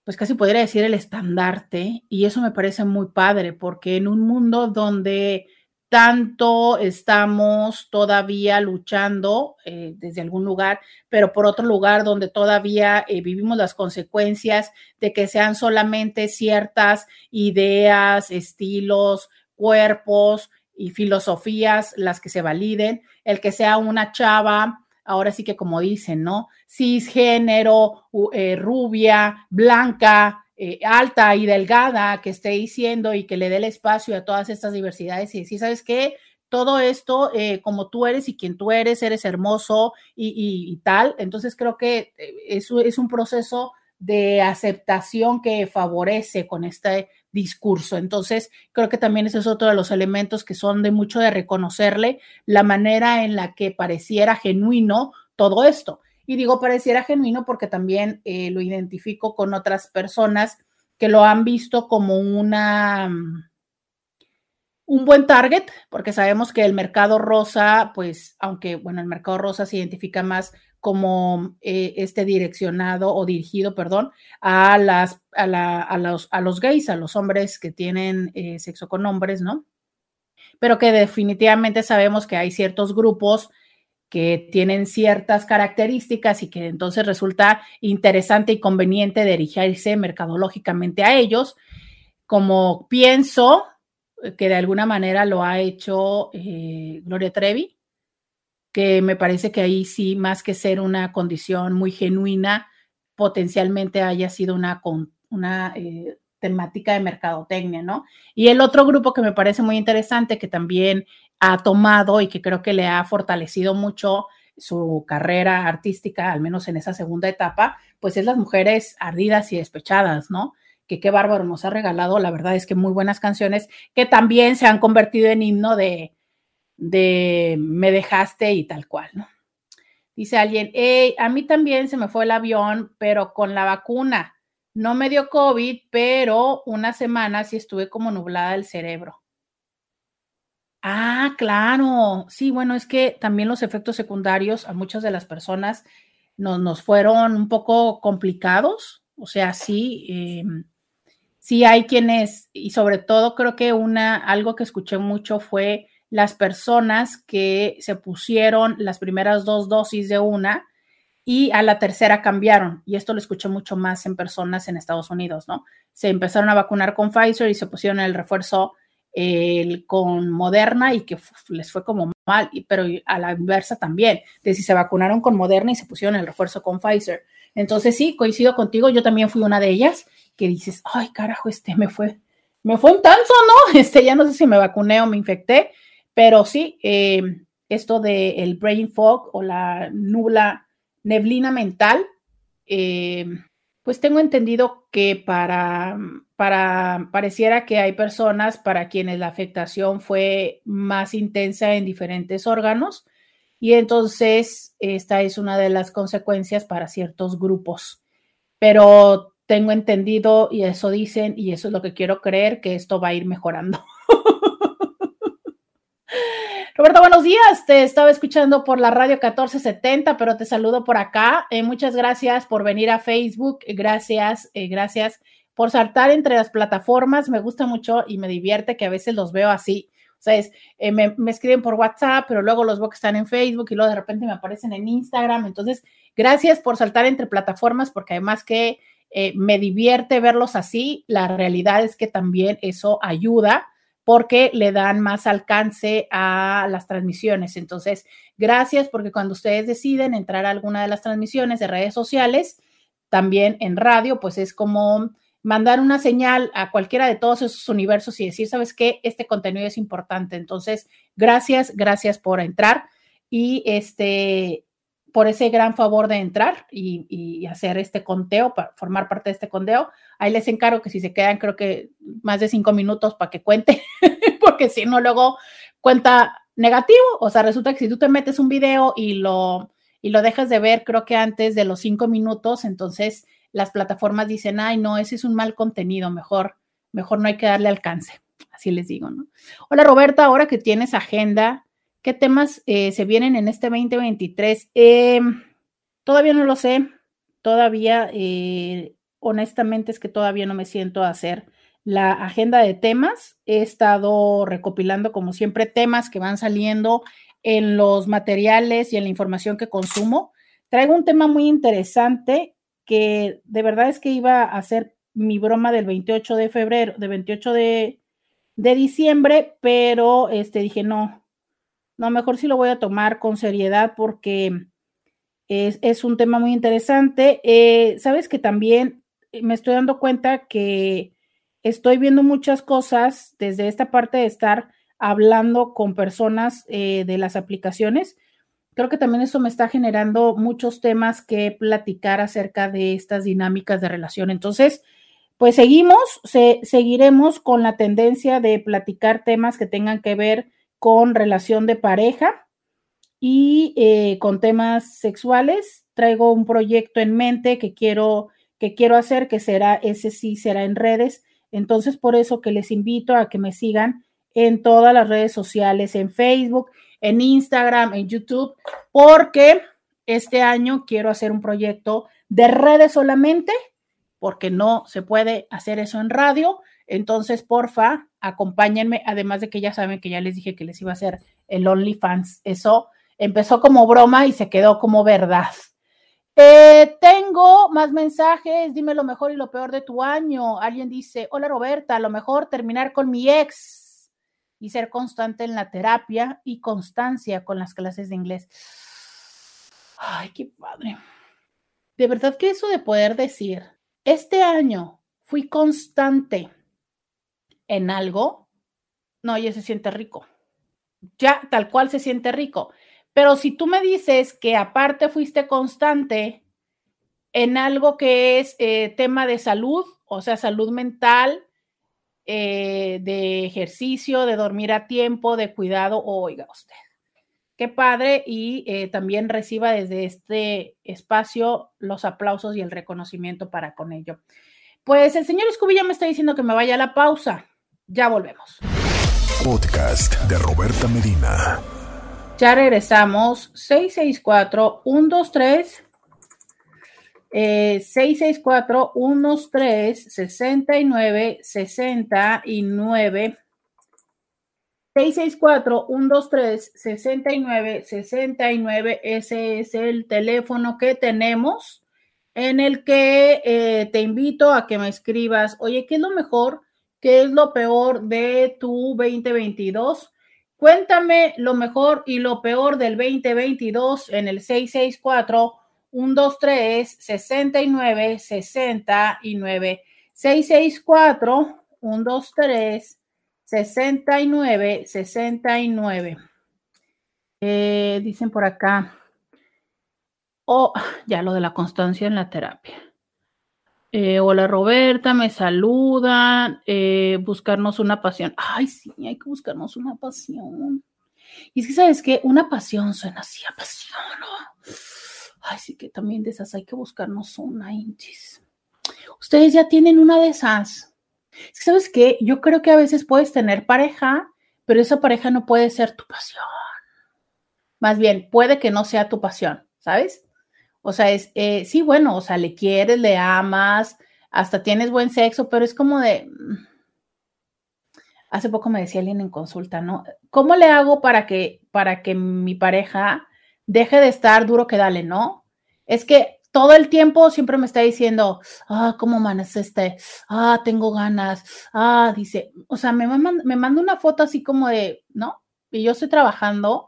pues casi podría decir el estandarte, y eso me parece muy padre, porque en un mundo donde tanto estamos todavía luchando eh, desde algún lugar, pero por otro lugar donde todavía eh, vivimos las consecuencias de que sean solamente ciertas ideas, estilos, cuerpos y filosofías las que se validen, el que sea una chava, ahora sí que como dicen, ¿no? Cisgénero, eh, rubia, blanca, eh, alta y delgada que esté diciendo y que le dé el espacio a todas estas diversidades y decir, ¿sabes qué? Todo esto, eh, como tú eres y quien tú eres, eres hermoso y, tal. Entonces creo que eh, eso es un proceso de aceptación que favorece con este discurso. Entonces, creo que también ese es otro de los elementos que son de mucho de reconocerle la manera en la que pareciera genuino todo esto. Y digo pareciera genuino porque también eh, lo identifico con otras personas que lo han visto como una mm, un buen target, porque sabemos que el mercado rosa, pues, aunque, bueno, el mercado rosa se identifica más como eh, este direccionado o dirigido, perdón, a, las, a, los, a los gays, a los hombres que tienen eh, sexo con hombres, ¿no? Pero que definitivamente sabemos que hay ciertos grupos que tienen ciertas características y que entonces resulta interesante y conveniente dirigirse mercadológicamente a ellos, como pienso que de alguna manera lo ha hecho eh, Gloria Trevi, que me parece que ahí sí, más que ser una condición muy genuina, potencialmente haya sido una, una eh, temática de mercadotecnia, ¿no? Y el otro grupo que me parece muy interesante, que también ha tomado y que creo que le ha fortalecido mucho su carrera artística, al menos en esa segunda etapa, pues es las mujeres ardidas y despechadas, ¿no? Que qué bárbaro nos ha regalado, la verdad es que muy buenas canciones que también se han convertido en himno de, de me dejaste y tal cual, ¿no? Dice alguien, hey, a mí también se me fue el avión, pero con la vacuna. No me dio COVID, pero una semana sí estuve como nublada el cerebro. Ah, claro. Sí, bueno, es que también los efectos secundarios a muchas de las personas nos, fueron un poco complicados. O sea, sí, em, sí hay quienes, y sobre todo creo que una, algo que escuché mucho fue las personas que se pusieron las primeras dos dosis de una y a la tercera cambiaron. Y esto lo escuché mucho más en personas en Estados Unidos, ¿no? Se empezaron a vacunar con Pfizer y se pusieron el refuerzo el, con Moderna y que les fue como mal, pero a la inversa también, de si se vacunaron con Moderna y se pusieron el refuerzo con Pfizer. Entonces sí, coincido contigo, yo también fui una de ellas que dices, ay carajo, este me fue, me fue un tanzo, ¿no? Este ya no sé si me vacuné o me infecté, pero sí, eh, esto del el brain fog o la nubla, neblina mental, eh, pues tengo entendido que para, para, pareciera que hay personas para quienes la afectación fue más intensa en diferentes órganos y entonces esta es una de las consecuencias para ciertos grupos. Pero tengo entendido y eso dicen y eso es lo que quiero creer que esto va a ir mejorando. Roberto, buenos días. Te estaba escuchando por la radio 1470, pero te saludo por acá. Eh, muchas gracias por venir a Facebook. Gracias, eh, gracias por saltar entre las plataformas. Me gusta mucho y me divierte que a veces los veo así. O sea, eh, me, me, escriben por WhatsApp, pero luego los veo que están en Facebook y luego de repente me aparecen en Instagram. Entonces, gracias por saltar entre plataformas, porque además que me divierte verlos así, la realidad es que también eso ayuda porque le dan más alcance a las transmisiones. Entonces, gracias porque cuando ustedes deciden entrar a alguna de las transmisiones de redes sociales, también en radio, pues es como mandar una señal a cualquiera de todos esos universos y decir, ¿sabes qué? Este contenido es importante. Entonces, gracias, gracias por entrar y este por ese gran favor de entrar y, hacer este conteo, para formar parte de este conteo. Ahí les encargo que si se quedan, creo que más de cinco minutos para que cuente, porque si no, luego cuenta negativo. O sea, resulta que si tú te metes un video y lo, y lo dejas de ver, creo que antes de los cinco minutos, entonces las plataformas dicen, ay, no, ese es un mal contenido, mejor, mejor no hay que darle alcance. Así les digo, ¿no? Hola Roberta, ahora que tienes agenda, ¿Qué temas eh, se vienen en este 2023? Em, todavía no lo sé. Todavía, eh, honestamente, es que todavía no me siento a hacer la agenda de temas. He estado recopilando, como siempre, temas que van saliendo en los materiales y en la información que consumo. Traigo un tema muy interesante que de verdad es que iba a hacer mi broma del 28 de febrero, de 28 de, de diciembre, pero este dije, no, no, mejor sí lo voy a tomar con seriedad porque es, un tema muy interesante. Eh, Sabes que también me estoy dando cuenta que estoy viendo muchas cosas desde esta parte de estar hablando con personas eh, de las aplicaciones. Creo que también eso me está generando muchos temas que platicar acerca de estas dinámicas de relación. Entonces, pues seguimos, seguiremos con la tendencia de platicar temas que tengan que ver con relación de pareja y eh, con temas sexuales. Traigo un proyecto en mente que quiero, que quiero hacer, que será, ese sí será en redes. Entonces, por eso que les invito a que me sigan en todas las redes sociales, en Facebook, en Instagram, en YouTube, porque este año quiero hacer un proyecto de redes solamente, porque no se puede hacer eso en radio. Entonces, porfa, acompáñenme, además de que ya saben que ya les dije que les iba a hacer el OnlyFans. Eso empezó como broma y se quedó como verdad. Eh, tengo más mensajes, dime lo mejor y lo peor de tu año. Alguien dice, hola Roberta, lo mejor terminar con mi ex y ser constante en la terapia y constancia con las clases de inglés. Ay, qué padre. De verdad que eso de poder decir, este año fui constante en algo, no, ya se siente rico. Ya tal cual se siente rico. Pero si tú me dices que aparte fuiste constante en algo que es eh, tema de salud, o sea, salud mental, eh, de ejercicio, de dormir a tiempo, de cuidado, oiga usted, qué padre y eh, también reciba desde este espacio los aplausos y el reconocimiento para con ello. Pues el señor Escubilla me está diciendo que me vaya a la pausa. Ya volvemos. Podcast de Roberta Medina. Ya regresamos. 664-123. 664-123-6969. 664-123-6969. Ese es el teléfono que tenemos en el que eh, te invito a que me escribas, oye, ¿qué es lo mejor? ¿Qué es lo peor de tu 2022? Cuéntame lo mejor y lo peor del 2022 en el 664 123 69 69 664 123 69 69 dicen por acá. Oh ya lo de la constancia en la terapia Eh, hola Roberta, me saludan. Eh, buscarnos una pasión. Ay, sí, hay que buscarnos una pasión. Y es que, ¿sabes qué? Una pasión suena así a pasión. Ay, sí que también de esas hay que buscarnos una, inchis. Ustedes ya tienen una de esas. ¿Sabes qué? Yo creo que a veces puedes tener pareja, pero esa pareja no puede ser tu pasión. Más bien, puede que no sea tu pasión, ¿sabes? O sea, es, eh, sí, bueno, o sea, le quieres, le amas, hasta tienes buen sexo, pero es como de... Mm, hace poco me decía alguien en consulta, ¿no? ¿Cómo le hago para que, para que mi pareja deje de estar duro que dale, ¿no? Es que todo el tiempo siempre me está diciendo, ah, ¿cómo este? Ah, tengo ganas. Ah, dice, o sea, me, me manda una foto así como de, ¿no? Y yo estoy trabajando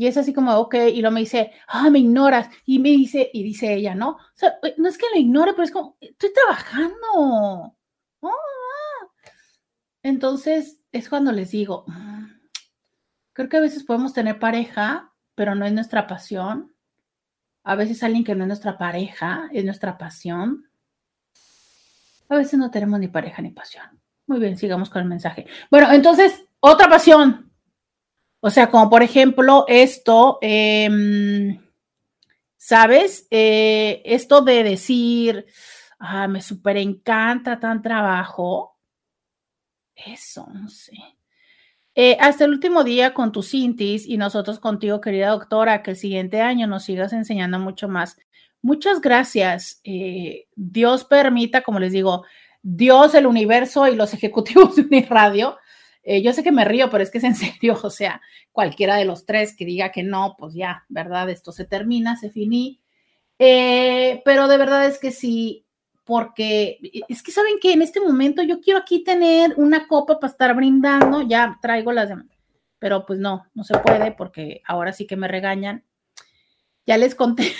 y es así como, ok, y luego me dice, ah, me ignoras. Y me dice, y dice ella, ¿no? O sea, no es que lo ignore, pero es como, estoy trabajando. Ah". Entonces, es cuando les digo, mm, creo que a veces podemos tener pareja pero no es nuestra pasión. A veces alguien que no es nuestra pareja, es nuestra pasión. A veces no tenemos ni pareja ni pasión. Muy bien, sigamos con el mensaje. Bueno, entonces, otra pasión. O sea, como por ejemplo esto, em, ¿sabes? Eh, esto de decir, ah, me súper encanta tan trabajo. Eso, no sé. Eh, hasta el último día con tus cintis y nosotros contigo, querida doctora, que el siguiente año nos sigas enseñando mucho más. Muchas gracias. Eh, Dios permita, como les digo, Dios, el universo y los ejecutivos de Uniradio. Eh, yo sé que me río, pero es que es en serio, o sea, cualquiera de los tres que diga que no, pues ya, ¿verdad? Esto se termina, se finí. pero de verdad es que sí, porque es que saben que en este momento yo quiero aquí tener una copa para estar brindando, ya traigo las demás, pero pues no, no se puede porque ahora sí que me regañan. Ya les conté,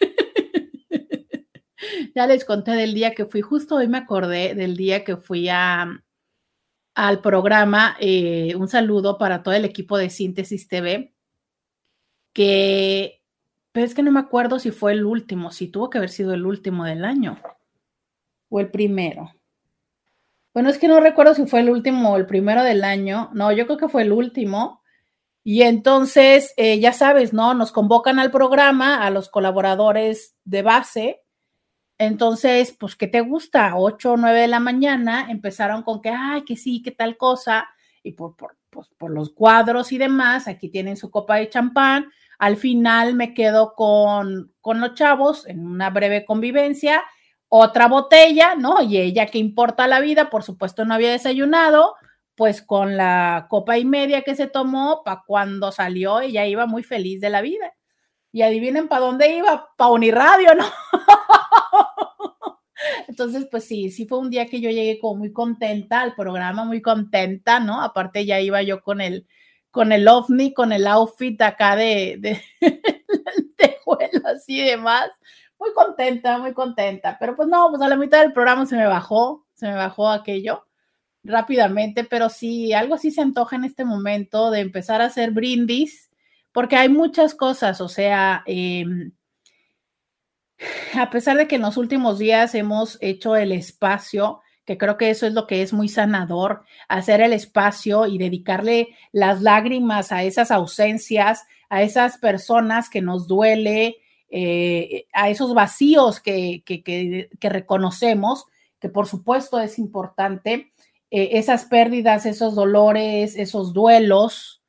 ya les conté del día que fui, justo hoy me acordé del día que fui a, al programa, eh, un saludo para todo el equipo de Síntesis TV, que, pero es que no me acuerdo si fue el último, si tuvo que haber sido el último del año o el primero. Bueno, es que no recuerdo si fue el último o el primero del año. No, yo creo que fue el último. Y entonces, eh, ya sabes, ¿no? Nos convocan al programa, a los colaboradores de base. Entonces, pues, ¿qué te gusta? 8 o 9 de la mañana empezaron con que, ay, que sí, que tal cosa. Y por, por, pues, por los cuadros y demás, aquí tienen su copa de champán. Al final me quedo con, con los chavos en una breve convivencia otra botella, ¿no? Y ella que importa la vida, por supuesto no había desayunado, pues con la copa y media que se tomó, para cuando salió ella iba muy feliz de la vida. Y adivinen para dónde iba, para Uniradio, ¿no? Entonces, pues sí, sí fue un día que yo llegué como muy contenta al programa, muy contenta, ¿no? Aparte ya iba yo con el, con el ovni, con el outfit acá de, de, así y demás muy contenta, muy contenta. Pero pues no, pues a la mitad del programa se me bajó, se me bajó aquello rápidamente, pero sí, algo así se antoja en este momento de empezar a hacer brindis, porque hay muchas cosas, o sea, em, a pesar de que en los últimos días hemos hecho el espacio, que creo que eso es lo que es muy sanador, hacer el espacio y dedicarle las lágrimas a esas ausencias, a esas personas que nos duele, eh, a esos vacíos que, reconocemos, que por supuesto es importante, eh, esas pérdidas, esos dolores, esos duelos.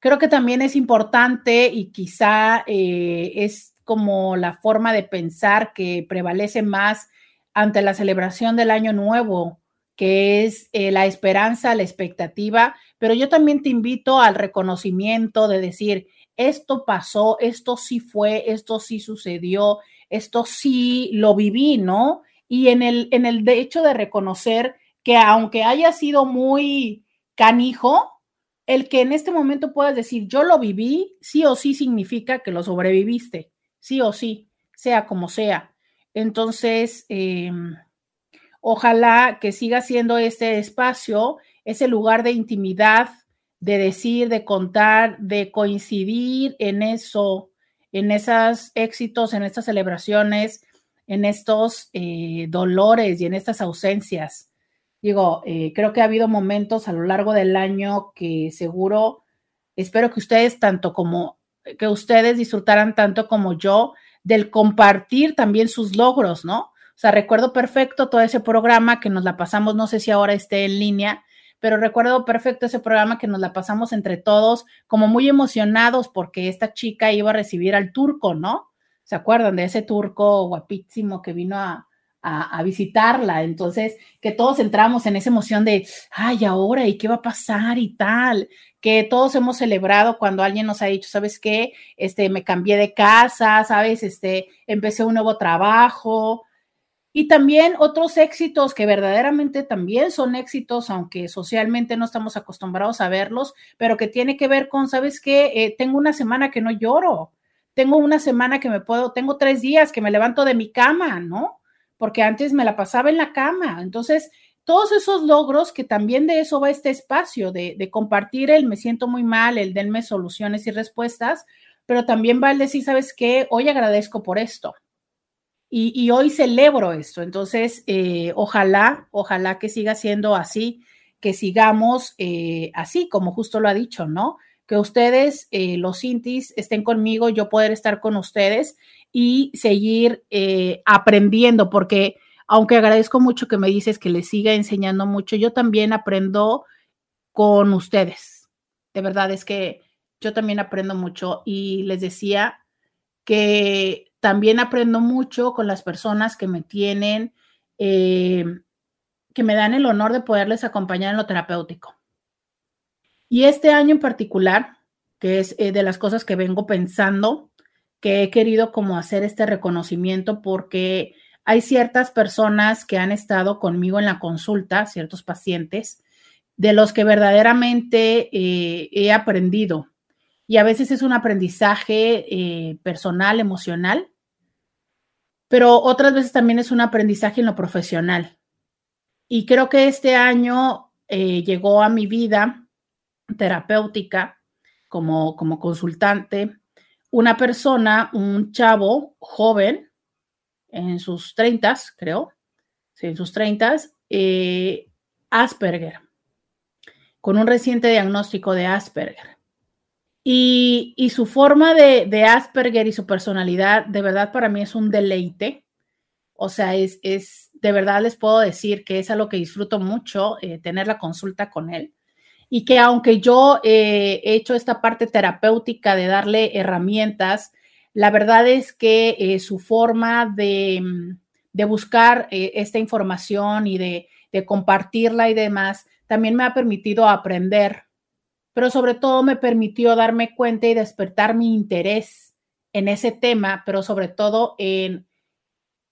Creo que también es importante y quizá eh, es como la forma de pensar que prevalece más ante la celebración del año nuevo, que es la esperanza, la expectativa, pero yo también te invito al reconocimiento de decir, esto pasó, esto sí fue, esto sí sucedió, esto sí lo viví, ¿no? Y en el, en el hecho de reconocer que aunque haya sido muy canijo, el que en este momento puedas decir yo lo viví, sí o sí significa que lo sobreviviste, sí o sí, sea como sea. Entonces, em, ojalá que siga siendo este espacio ese lugar de intimidad, de decir, de contar, de coincidir en eso, en esos éxitos, en estas celebraciones, en estos eh, dolores y en estas ausencias. Digo, eh, creo que ha habido momentos a lo largo del año que seguro, espero que ustedes tanto como, que ustedes disfrutaran tanto como yo del compartir también sus logros, ¿no? O sea, recuerdo perfecto todo ese programa que nos la pasamos, no sé si ahora esté en línea, pero recuerdo perfecto ese programa que nos la pasamos entre todos, como muy emocionados porque esta chica iba a recibir al turco, ¿no? ¿Se acuerdan de ese turco guapísimo que vino a, a, visitarla. Entonces, que todos entramos en esa emoción de, ay, ahora, ¿y qué va a pasar? Y tal, que todos hemos celebrado cuando alguien nos ha dicho, ¿sabes qué? Este, me cambié de casa, ¿sabes? Este, empecé un nuevo trabajo. Y también otros éxitos que verdaderamente también son éxitos, aunque socialmente no estamos acostumbrados a verlos, pero que tiene que ver con, ¿sabes qué? Eh, tengo una semana que no lloro, tengo una semana que me puedo, tengo tres días que me levanto de mi cama, ¿no? porque antes me la pasaba en la cama. Entonces, todos esos logros, que también de eso va este espacio, de, compartir el me siento muy mal, el denme soluciones y respuestas, pero también va el decir, ¿sabes qué? Hoy agradezco por esto. Y, hoy celebro esto. Entonces, eh, ojalá, ojalá que siga siendo así, que sigamos eh, así, como justo lo ha dicho, ¿no? Que ustedes, eh, los Intis, estén conmigo, yo poder estar con ustedes y seguir aprendiendo, porque aunque agradezco mucho que me dices que les siga enseñando mucho, yo también aprendo con ustedes. De verdad es que yo también aprendo mucho y les decía que también aprendo mucho con las personas que me tienen, eh, que me dan el honor de poderles acompañar en lo terapéutico. Y este año en particular, que es eh, de las cosas que vengo pensando, que he querido como hacer este reconocimiento porque hay ciertas personas que han estado conmigo en la consulta, ciertos pacientes, de los que verdaderamente eh, he aprendido. Y a veces es un aprendizaje eh, personal, emocional, pero otras veces también es un aprendizaje en lo profesional. Y creo que este año eh, llegó a mi vida terapéutica como, como consultante una persona, un chavo joven, en sus treintas, creo, en sus treintas, eh, Asperger, con un reciente diagnóstico de Asperger. Y, su forma de, Asperger y su personalidad, de verdad para mí es un deleite. O sea, es, es de verdad les puedo decir que es algo que disfruto mucho, eh, tener la consulta con él y que aunque yo eh, he hecho esta parte terapéutica de darle herramientas, la verdad es que eh, su forma de, mm, buscar eh, esta información y de, de compartirla y demás, también me ha permitido aprender, pero sobre todo me permitió darme cuenta y despertar mi interés en ese tema, pero sobre todo en,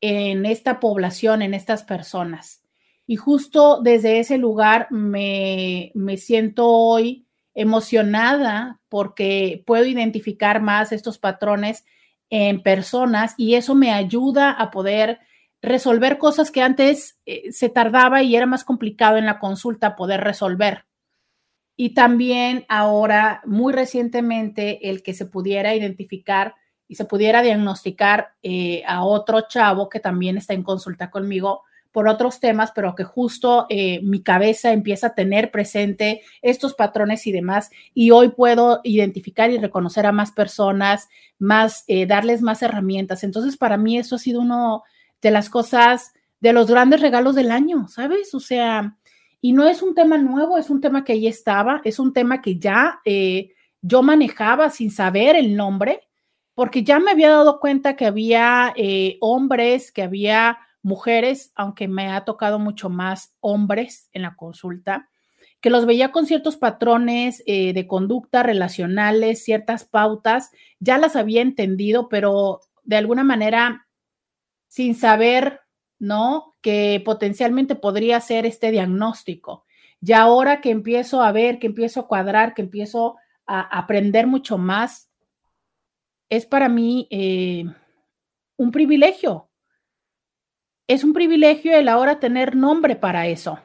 en esta población, en estas personas. Y justo desde ese lugar me, siento hoy emocionada porque puedo identificar más estos patrones en personas y eso me ayuda a poder resolver cosas que antes eh, se tardaba y era más complicado en la consulta poder resolver. Y también ahora, muy recientemente, el que se pudiera identificar y se pudiera diagnosticar eh, a otro chavo que también está en consulta conmigo, por otros temas, pero que justo eh, mi cabeza empieza a tener presente estos patrones y demás, y hoy puedo identificar y reconocer a más personas, más, eh, darles más herramientas. Entonces, para mí eso ha sido uno de las cosas, de los grandes regalos del año, ¿sabes? O sea, y no es un tema nuevo, es un tema que ya estaba, es un tema que ya eh, yo manejaba sin saber el nombre, porque ya me había dado cuenta que había hombres, que había mujeres, aunque me ha tocado mucho más hombres en la consulta, que los veía con ciertos patrones eh, de conducta relacionales, ciertas pautas, ya las había entendido, pero de alguna manera sin saber, ¿no? Que potencialmente podría ser este diagnóstico. Y ahora que empiezo a ver, que empiezo a cuadrar, que empiezo a aprender mucho más, es para mí eh, un privilegio, es un privilegio el ahora tener nombre para eso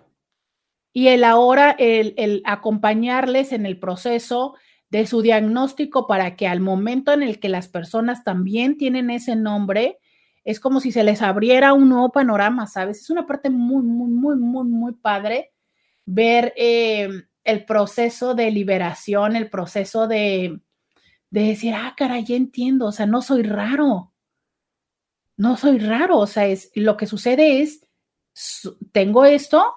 y el ahora el, acompañarles en el proceso de su diagnóstico para que al momento en el que las personas también tienen ese nombre, es como si se les abriera un nuevo panorama, ¿sabes? Es una parte muy, muy, muy, muy, muy padre ver eh, el proceso de liberación, el proceso de, de decir, ah, caray, ya entiendo, o sea, no soy raro, no soy raro, o sea, es, lo que sucede es, tengo esto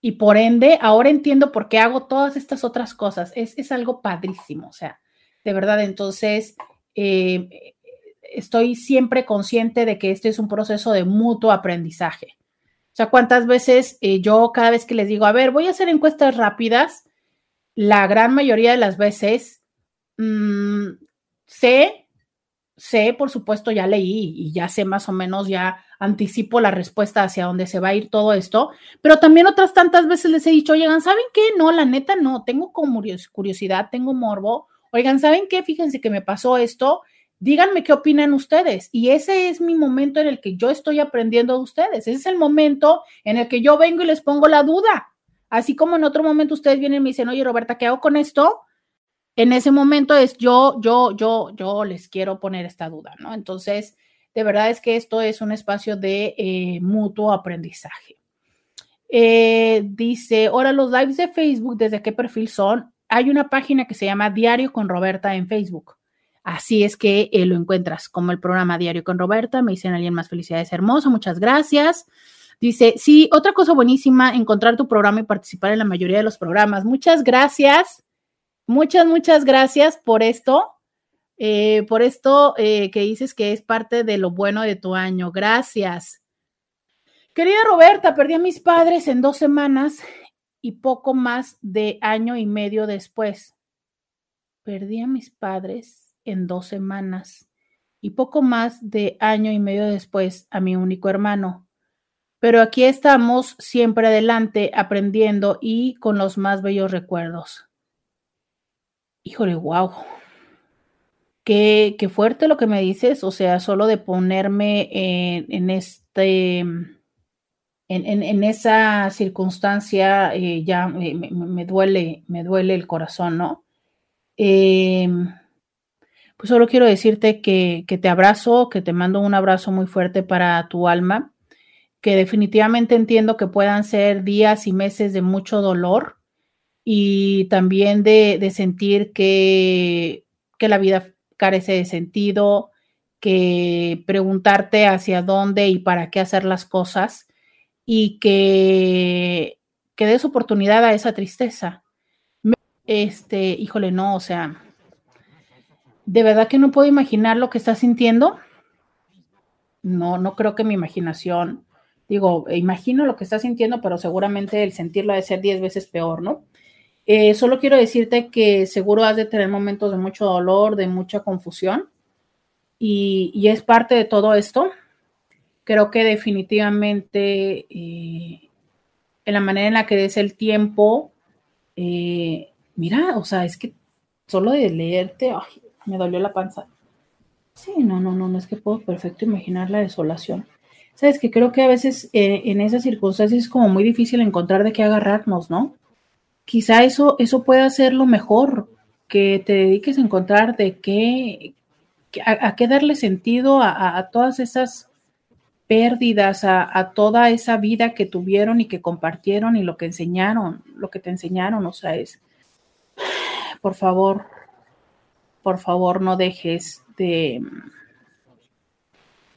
y por ende ahora entiendo por qué hago todas estas otras cosas, es, es algo padrísimo, o sea, de verdad, entonces, eh, estoy siempre consciente de que este es un proceso de mutuo aprendizaje. O sea, cuántas veces eh, yo cada vez que les digo, a ver, voy a hacer encuestas rápidas, la gran mayoría de las veces mmm, sé, sé, por supuesto, ya leí y ya sé más o menos, ya anticipo la respuesta hacia dónde se va a ir todo esto, pero también otras tantas veces les he dicho, oigan, ¿saben qué? No, la neta no, tengo curiosidad, tengo morbo, oigan, ¿saben qué? Fíjense que me pasó esto díganme qué opinan ustedes. Y ese es mi momento en el que yo estoy aprendiendo de ustedes. Ese es el momento en el que yo vengo y les pongo la duda. Así como en otro momento ustedes vienen y me dicen, oye, Roberta, ¿qué hago con esto? En ese momento es yo, yo, yo, yo les quiero poner esta duda, ¿no? Entonces, de verdad es que esto es un espacio de eh, mutuo aprendizaje. Eh, dice, ahora los lives de Facebook, ¿desde qué perfil son? Hay una página que se llama Diario con Roberta en Facebook. Así es que eh, lo encuentras como el programa Diario con Roberta. Me dicen alguien más felicidades, hermoso, muchas gracias. Dice, sí, otra cosa buenísima, encontrar tu programa y participar en la mayoría de los programas. Muchas gracias, muchas, muchas gracias por esto, eh, por esto eh, que dices que es parte de lo bueno de tu año. Gracias. Querida Roberta, perdí a mis padres en dos semanas y poco más de año y medio después. Perdí a mis padres en dos semanas y poco más de año y medio después a mi único hermano. Pero aquí estamos siempre adelante, aprendiendo y con los más bellos recuerdos. Híjole, wow. Qué, qué fuerte lo que me dices, o sea, solo de ponerme en, este, en, en, esa circunstancia, eh, ya me, me, duele, me duele el corazón, ¿no? Eh, pues solo quiero decirte que, te abrazo, que te mando un abrazo muy fuerte para tu alma, que definitivamente entiendo que puedan ser días y meses de mucho dolor y también de, sentir que, que la vida carece de sentido, que preguntarte hacia dónde y para qué hacer las cosas y que, que des oportunidad a esa tristeza. Este, híjole, no, o sea, de verdad que no puedo imaginar lo que está sintiendo. No, no creo que mi imaginación, digo, imagino lo que está sintiendo, pero seguramente el sentirlo ha de ser diez veces peor, ¿no? Eh, solo quiero decirte que seguro has de tener momentos de mucho dolor, de mucha confusión, y, es parte de todo esto. Creo que definitivamente eh, en la manera en la que des el tiempo, eh, mira, o sea, es que solo de leerte, me dolió la panza. Sí, no, no, no, no es que puedo perfecto imaginar la desolación. Sabes que creo que a veces en esas circunstancias es como muy difícil encontrar de qué agarrarnos, ¿no? Quizá eso, eso pueda ser lo mejor, que te dediques a encontrar de qué, a, qué darle sentido a, todas esas pérdidas, a, toda esa vida que tuvieron y que compartieron y lo que enseñaron, lo que te enseñaron, o sea, es, por favor, por favor no dejes de,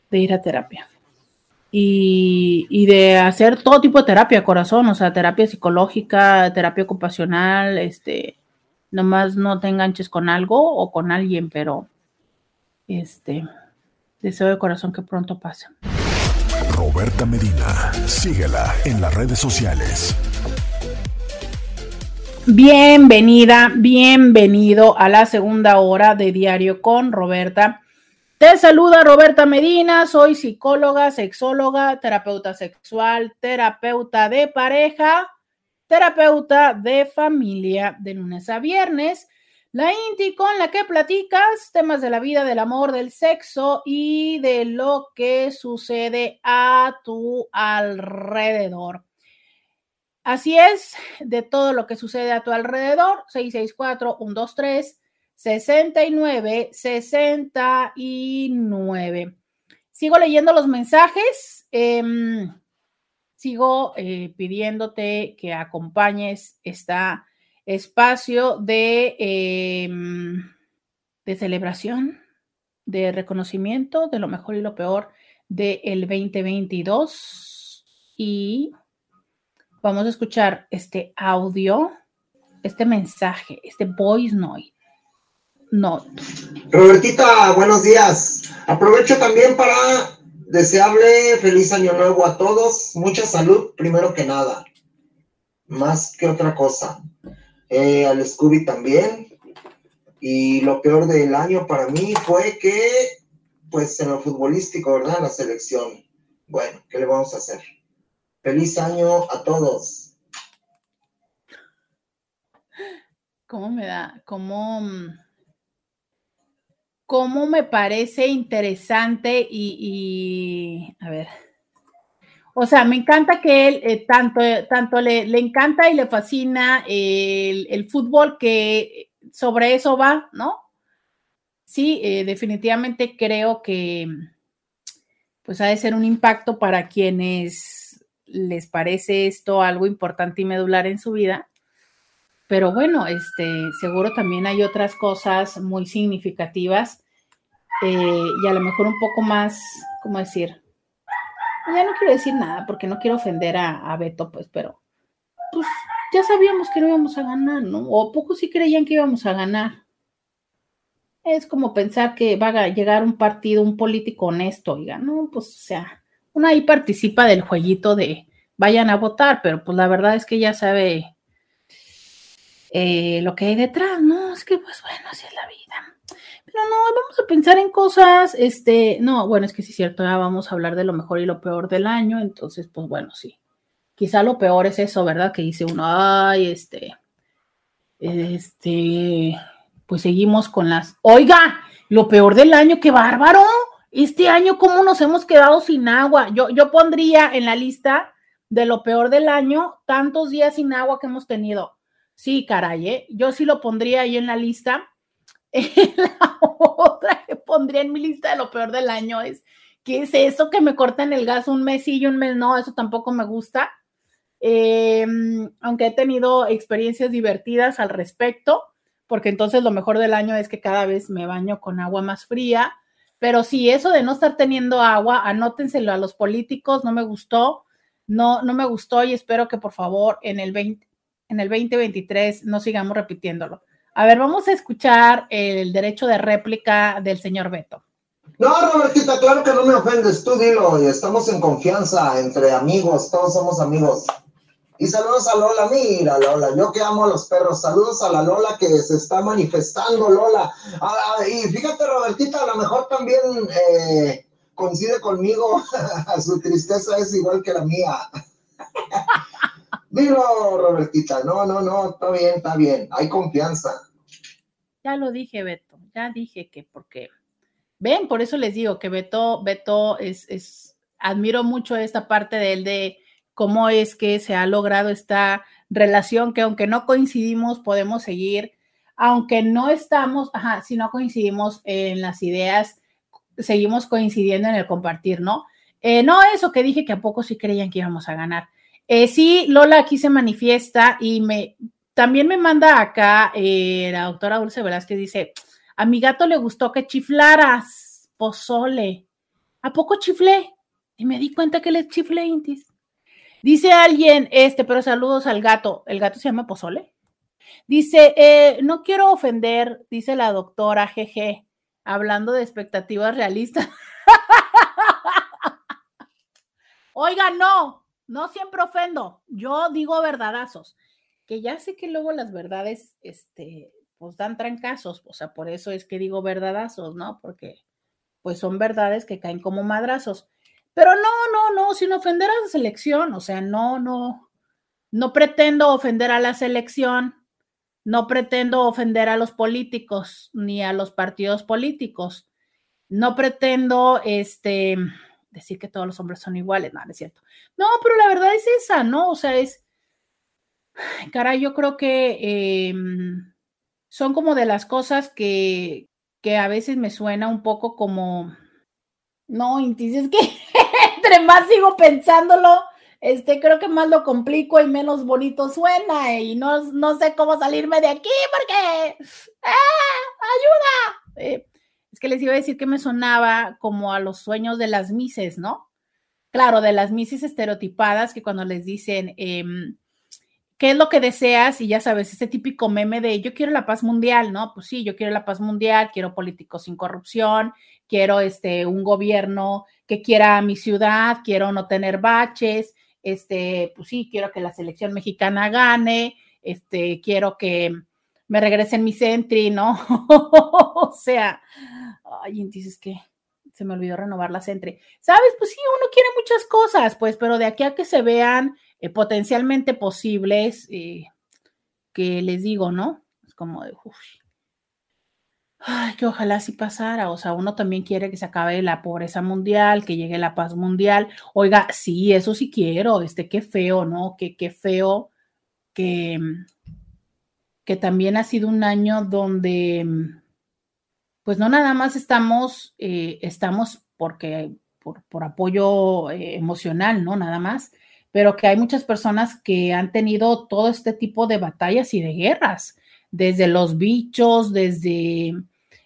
de ir a terapia. Y, de hacer todo tipo de terapia, corazón, o sea, terapia psicológica, terapia ocupacional, este, nomás no te enganches con algo o con alguien, pero este, deseo de corazón que pronto pase. Roberta Medina, síguela en las redes sociales. Bienvenida, bienvenido a la segunda hora de Diario con Roberta. Te saluda Roberta Medina, soy psicóloga, sexóloga, terapeuta sexual, terapeuta de pareja, terapeuta de familia de lunes a viernes. La INTI con la que platicas temas de la vida, del amor, del sexo y de lo que sucede a tu alrededor. Así es, de todo lo que sucede a tu alrededor, 664-123-6969. sigo leyendo los mensajes. Em, sigo eh, pidiéndote que acompañes este espacio de, em, de celebración, de reconocimiento de lo mejor y lo peor del 2022. Y vamos a escuchar este audio, este mensaje, este voice note. No. Robertita, buenos días. Aprovecho también para desearle feliz año nuevo a todos, mucha salud primero que nada, más que otra cosa. Eh, al Scooby también. Y lo peor del año para mí fue que, pues en lo futbolístico, ¿verdad? La selección. Bueno, ¿qué le vamos a hacer? Feliz año a todos. ¿Cómo me da? ¿Cómo... cómo me parece interesante y, a ver, o sea, me encanta que él eh, tanto, tanto le, encanta y le fascina el, fútbol que sobre eso va, ¿no? Sí, eh, definitivamente creo que pues ha de ser un impacto para quienes les parece esto algo importante y medular en su vida. Pero bueno, este, seguro también hay otras cosas muy significativas eh, y a lo mejor un poco más, ¿cómo decir? Ya no quiero decir nada porque no quiero ofender a, Beto, pues, pero pues ya sabíamos que no íbamos a ganar, ¿no? O pocos sí creían que íbamos a ganar. Es como pensar que va a llegar un partido, un político honesto, oiga, no, pues, o sea, uno ahí participa del jueguito de vayan a votar, pero pues la verdad es que ya sabe eh, lo que hay detrás, ¿no? Es que, pues bueno, así es la vida. Pero no, vamos a pensar en cosas, este, no, bueno, es que sí es cierto, ya vamos a hablar de lo mejor y lo peor del año, entonces, pues bueno, sí. Quizá lo peor es eso, ¿verdad? Que dice uno, ay, este, este, pues seguimos con las, oiga, lo peor del año, qué bárbaro. Este año, ¿cómo nos hemos quedado sin agua? Yo, yo pondría en la lista de lo peor del año tantos días sin agua que hemos tenido. Sí, caray, ¿eh? yo sí lo pondría ahí en la lista. la otra que pondría en mi lista de lo peor del año es, ¿qué es eso que me cortan el gas un mes y un mes no? Eso tampoco me gusta. Em, aunque he tenido experiencias divertidas al respecto, porque entonces lo mejor del año es que cada vez me baño con agua más fría. Pero sí, eso de no estar teniendo agua, anótenselo a los políticos, no me gustó, no, no me gustó y espero que por favor en el 20, en el 2023 no sigamos repitiéndolo. A ver, vamos a escuchar el derecho de réplica del señor Beto. No, Robertita, claro que no me ofendes, tú dilo, y estamos en confianza entre amigos, todos somos amigos. Y saludos a Lola, mira Lola, yo que amo a los perros, saludos a la Lola que se está manifestando, Lola. Ah, ah, y fíjate, Robertita, a lo mejor también eh, coincide conmigo, su tristeza es igual que la mía. Dilo, Robertita, no, no, no, está bien, está bien, hay confianza. Ya lo dije, Beto, ya dije que porque, ven, por eso les digo que Beto, Beto es, es, admiro mucho esta parte de él de cómo es que se ha logrado esta relación que aunque no coincidimos, podemos seguir, aunque no estamos, ajá, si no coincidimos en las ideas, seguimos coincidiendo en el compartir, ¿no? Eh, no eso que dije que a poco sí creían que íbamos a ganar. Eh, sí, Lola aquí se manifiesta y me también me manda acá eh, la doctora Dulce Velázquez dice, a mi gato le gustó que chiflaras, pozole. ¿A poco chiflé? Y me di cuenta que le chiflé, Intis. Dice alguien, este, pero saludos al gato. ¿El gato se llama pozole? Dice, eh, no quiero ofender, dice la doctora, jeje, hablando de expectativas realistas. Oiga, no, no siempre ofendo, yo digo verdadazos, que ya sé que luego las verdades, este, pues dan trancazos, o sea, por eso es que digo verdadazos, ¿no? Porque pues son verdades que caen como madrazos. Pero no, no, no, sin ofender a la selección, o sea, no, no, no pretendo ofender a la selección, no pretendo ofender a los políticos ni a los partidos políticos, no pretendo, este, decir que todos los hombres son iguales, no, no es cierto. No, pero la verdad es esa, ¿no? O sea, es, caray, yo creo que em, son como de las cosas que, que a veces me suena un poco como, No, Intis, es que entre más sigo pensándolo, este, creo que más lo complico y menos bonito suena y no, no sé cómo salirme de aquí porque, ¡ah, ayuda! Eh, es que les iba a decir que me sonaba como a los sueños de las mises, ¿no? Claro, de las mises estereotipadas que cuando les dicen, em, ¿qué es lo que deseas? Y ya sabes, ese típico meme de yo quiero la paz mundial, ¿no? Pues sí, yo quiero la paz mundial, quiero políticos sin corrupción, quiero este, un gobierno que quiera mi ciudad, quiero no tener baches, este, pues sí, quiero que la selección mexicana gane, este, quiero que me regresen mi centri, ¿no? o sea, ay, dices que se me olvidó renovar la centri. ¿Sabes? Pues sí, uno quiere muchas cosas, pues, pero de aquí a que se vean eh, potencialmente posibles, eh, que les digo, ¿no? Es como de, uff, ay, que ojalá sí pasara. O sea, uno también quiere que se acabe la pobreza mundial, que llegue la paz mundial. Oiga, sí, eso sí quiero. Este, qué feo, ¿no? Qué, qué feo que, que también ha sido un año donde, pues no nada más estamos, eh, estamos porque por, por apoyo eh, emocional, ¿no? Nada más, pero que hay muchas personas que han tenido todo este tipo de batallas y de guerras desde los bichos, desde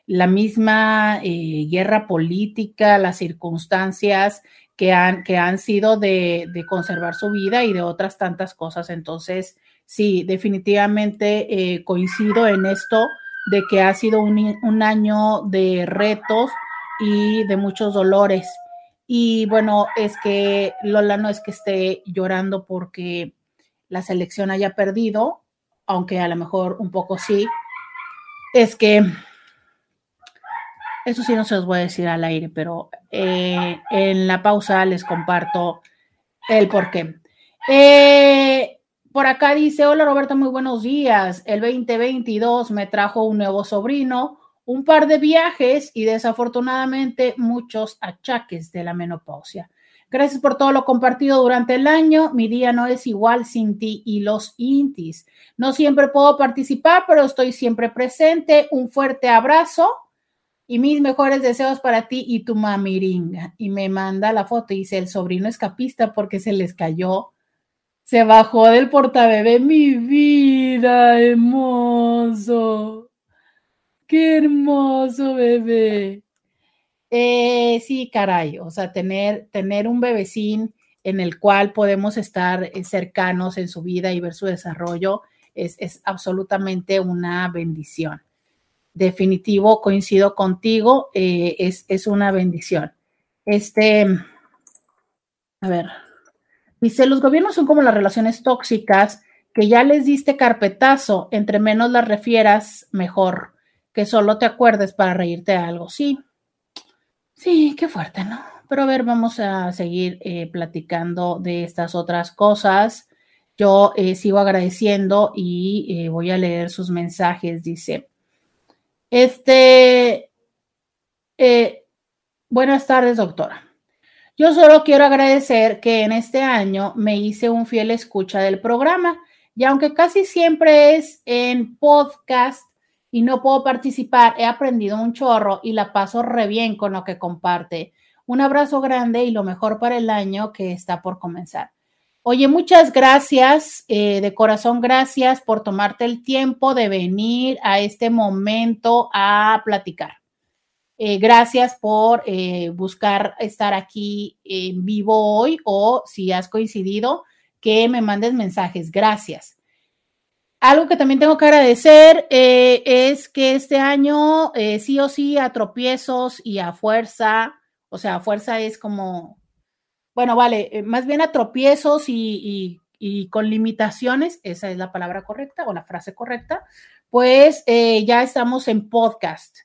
la misma eh, guerra política, las circunstancias que han, que han sido de, conservar su vida y de otras tantas cosas. Entonces, sí, definitivamente eh, coincido en esto de que ha sido un, un año de retos y de muchos dolores. Y bueno, es que Lola no es que esté llorando porque la selección haya perdido, aunque a lo mejor un poco sí, es que, eso sí no se los voy a decir al aire, pero eh, en la pausa les comparto el por qué. Eh, por acá dice, hola Roberto, muy buenos días. El 2022 me trajo un nuevo sobrino, un par de viajes y desafortunadamente muchos achaques de la menopausia. Gracias por todo lo compartido durante el año. Mi día no es igual sin ti y los intis. No siempre puedo participar, pero estoy siempre presente. Un fuerte abrazo y mis mejores deseos para ti y tu mamiringa. Y me manda la foto y dice, el sobrino escapista porque se les cayó. Se bajó del portabebé. Mi vida, hermoso. Qué hermoso bebé. Eh, sí, caray, o sea, tener, tener un bebecín en el cual podemos estar eh, cercanos en su vida y ver su desarrollo es, absolutamente una bendición. Definitivo, coincido contigo, eh, es, es una bendición. Este, a ver, dice, los gobiernos son como las relaciones tóxicas que ya les diste carpetazo, entre menos las refieras, mejor, que solo te acuerdes para reírte de algo. Sí, Sí, qué fuerte, ¿no? Pero a ver, vamos a seguir eh, platicando de estas otras cosas. Yo eh, sigo agradeciendo y eh, voy a leer sus mensajes. Dice, este, buenas tardes, doctora. Yo solo quiero agradecer que en este año me hice un fiel escucha del programa y aunque casi siempre es en podcast, y no puedo participar, he aprendido un chorro y la paso re bien con lo que comparte. Un abrazo grande y lo mejor para el año que está por comenzar. Oye, muchas gracias, eh, de corazón gracias por tomarte el tiempo de venir a este momento a platicar. Eh, gracias por eh, buscar estar aquí en vivo hoy o si has coincidido, que me mandes mensajes. Gracias. Algo que también tengo que agradecer eh, es que este año sí o sí a tropiezos y a fuerza, o sea, a fuerza es como, bueno, vale, más bien a tropiezos y, con limitaciones, esa es la palabra correcta o la frase correcta, pues ya estamos en podcast.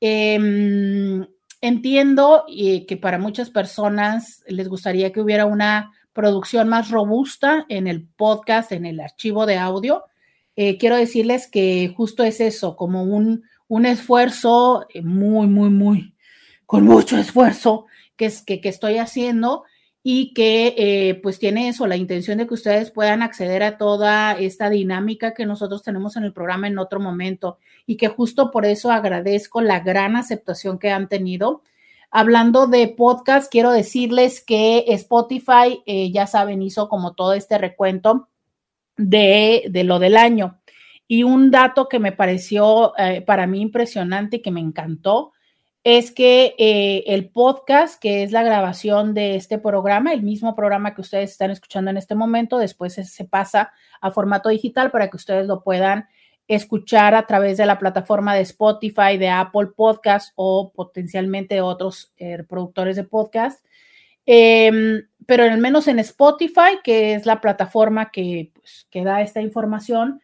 Em, entiendo que para muchas personas les gustaría que hubiera una producción más robusta en el podcast, en el archivo de audio. Eh, quiero decirles que justo es eso, como un, un esfuerzo eh, muy, muy, muy, con mucho esfuerzo que, es, que, que estoy haciendo y que eh, pues tiene eso, la intención de que ustedes puedan acceder a toda esta dinámica que nosotros tenemos en el programa en otro momento y que justo por eso agradezco la gran aceptación que han tenido. Hablando de podcast, quiero decirles que Spotify, eh, ya saben, hizo como todo este recuento de, de, lo del año. Y un dato que me pareció eh, para mí impresionante y que me encantó es que eh, el podcast, que es la grabación de este programa, el mismo programa que ustedes están escuchando en este momento, después se, pasa a formato digital para que ustedes lo puedan escuchar a través de la plataforma de Spotify, de Apple Podcast o potencialmente otros eh, productores de podcast. Eh, pero al menos en Spotify, que es la plataforma que, pues, da esta información,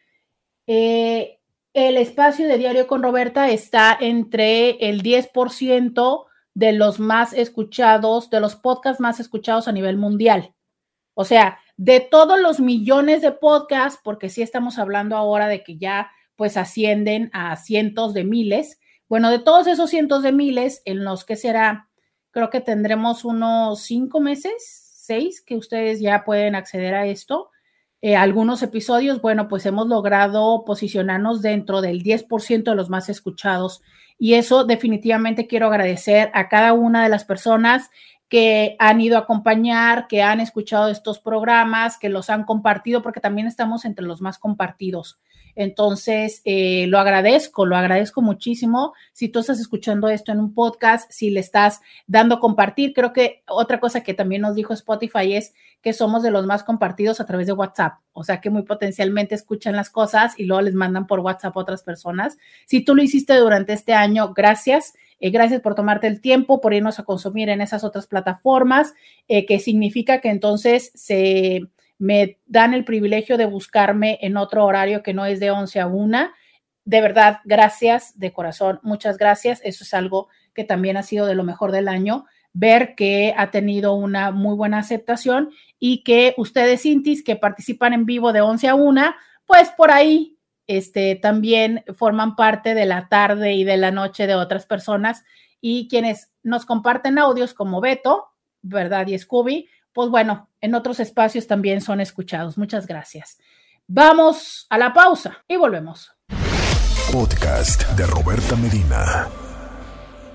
eh, el espacio de Diario con Roberta está entre el 10% de los más escuchados, de los podcasts más escuchados a nivel mundial. O sea, de todos los millones de podcasts, porque sí estamos hablando ahora de que ya pues ascienden a cientos de miles. Bueno, de todos esos cientos de miles, en los que será, creo que tendremos unos cinco meses, seis, que ustedes ya pueden acceder a esto. Eh, algunos episodios, bueno, pues hemos logrado posicionarnos dentro del 10% de los más escuchados. Y eso definitivamente quiero agradecer a cada una de las personas que han ido a acompañar, que han escuchado estos programas, que los han compartido, porque también estamos entre los más compartidos. Entonces, eh, lo agradezco, lo agradezco muchísimo. Si tú estás escuchando esto en un podcast, si le estás dando compartir, creo que otra cosa que también nos dijo Spotify es que somos de los más compartidos a través de WhatsApp. O sea que muy potencialmente escuchan las cosas y luego les mandan por WhatsApp a otras personas. Si tú lo hiciste durante este año, gracias. Eh, gracias por tomarte el tiempo, por irnos a consumir en esas otras plataformas, eh, que significa que entonces se me dan el privilegio de buscarme en otro horario que no es de 11 a 1. De verdad, gracias de corazón, muchas gracias. Eso es algo que también ha sido de lo mejor del año, ver que ha tenido una muy buena aceptación y que ustedes, Intis, que participan en vivo de 11 a 1, pues por ahí este, también forman parte de la tarde y de la noche de otras personas y quienes nos comparten audios como Beto, ¿verdad? Y Scooby, pues bueno, en otros espacios también son escuchados. Muchas gracias. Vamos a la pausa y volvemos. Podcast de Roberta Medina.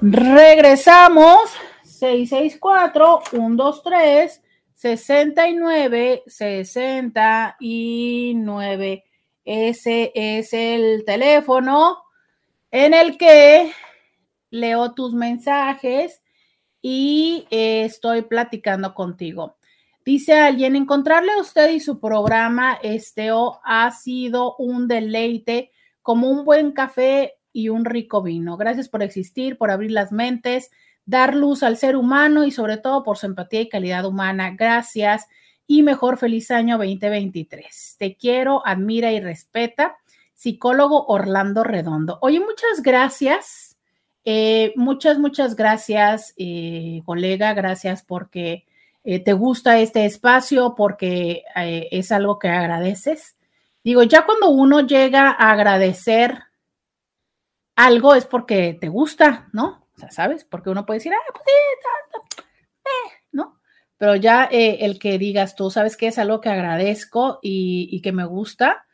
Regresamos. 664-123. 69 69. Ese es el teléfono en el que leo tus mensajes y eh, estoy platicando contigo. Dice alguien, encontrarle a usted y su programa Esteo ha sido un deleite, como un buen café y un rico vino. Gracias por existir, por abrir las mentes, dar luz al ser humano y sobre todo por su empatía y calidad humana. Gracias y mejor feliz año 2023. Te quiero, admira y respeta. Psicólogo Orlando Redondo. Oye, muchas gracias eh, muchas, muchas gracias, eh, colega. Gracias porque eh, te gusta este espacio, porque es algo que agradeces. Digo, ya cuando uno llega a agradecer algo es porque te gusta, ¿no? O sea, ¿sabes? Porque uno puede decir, ah, pues. Pero ya el que digas tú, ¿sabes qué? Es algo que agradezco y, que me gusta.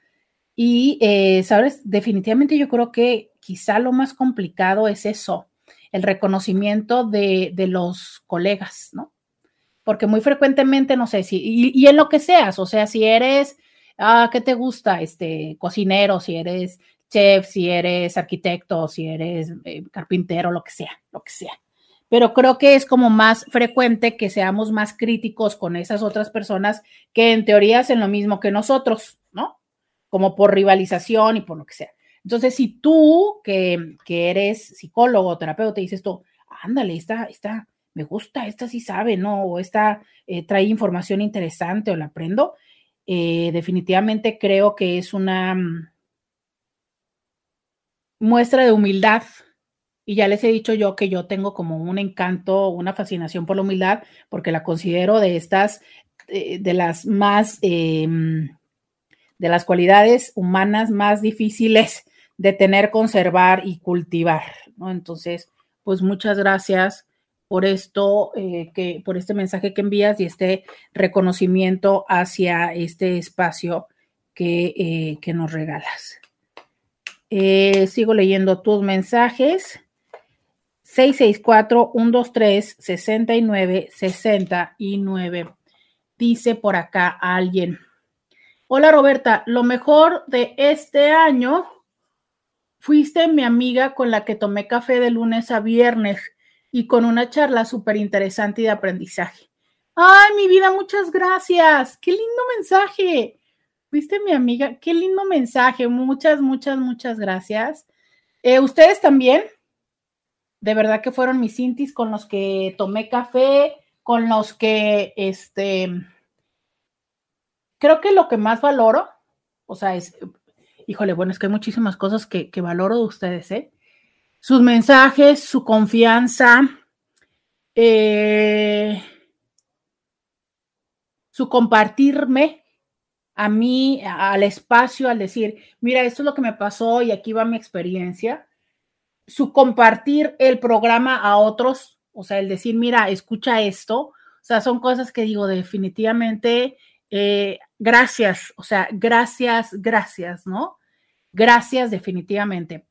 Y, ¿sabes? Definitivamente yo creo que quizá lo más complicado es eso, el reconocimiento de, los colegas, ¿no? Porque muy frecuentemente, no sé, si, y, en lo que seas, o sea, si eres, ah, ¿qué te gusta? Este, cocinero, si eres chef, si eres arquitecto, si eres eh, carpintero, lo que sea, lo que sea. Pero creo que es como más frecuente que seamos más críticos con esas otras personas que en teoría hacen lo mismo que nosotros, ¿no? Como por rivalización y por lo que sea. Entonces, si tú que, eres psicólogo o terapeuta dices tú, ándale, esta, esta, me gusta, esta sí sabe, ¿no? O esta eh, trae información interesante o la aprendo, eh, definitivamente creo que es una mm, muestra de humildad. Y ya les he dicho yo que yo tengo como un encanto, una fascinación por la humildad, porque la considero de estas, eh, de las más, em, de las cualidades humanas más difíciles de tener, conservar y cultivar. Entonces, pues muchas gracias por esto, eh, que, por este mensaje que envías y este reconocimiento hacia este espacio que, eh, que nos regalas. Sigo leyendo tus mensajes. 664-123-6969. Dice por acá alguien. Hola Roberta, lo mejor de este año fuiste mi amiga con la que tomé café de lunes a viernes y con una charla súper interesante y de aprendizaje. Ay, mi vida, muchas gracias. Qué lindo mensaje. Fuiste mi amiga, qué lindo mensaje. Muchas, muchas, muchas gracias. Eh, Ustedes también, de verdad que fueron mis intis con los que tomé café, con los que, este, creo que lo que más valoro, o sea, es, híjole, bueno, es que hay muchísimas cosas que, que valoro de ustedes, ¿eh? Sus mensajes, su confianza, eh, su compartirme a mí, al espacio, al decir, mira, esto es lo que me pasó y aquí va mi experiencia, su compartir el programa a otros, o sea, el decir, mira, escucha esto, o sea, son cosas que digo definitivamente, eh, gracias, o sea, gracias, gracias, ¿no? Gracias definitivamente.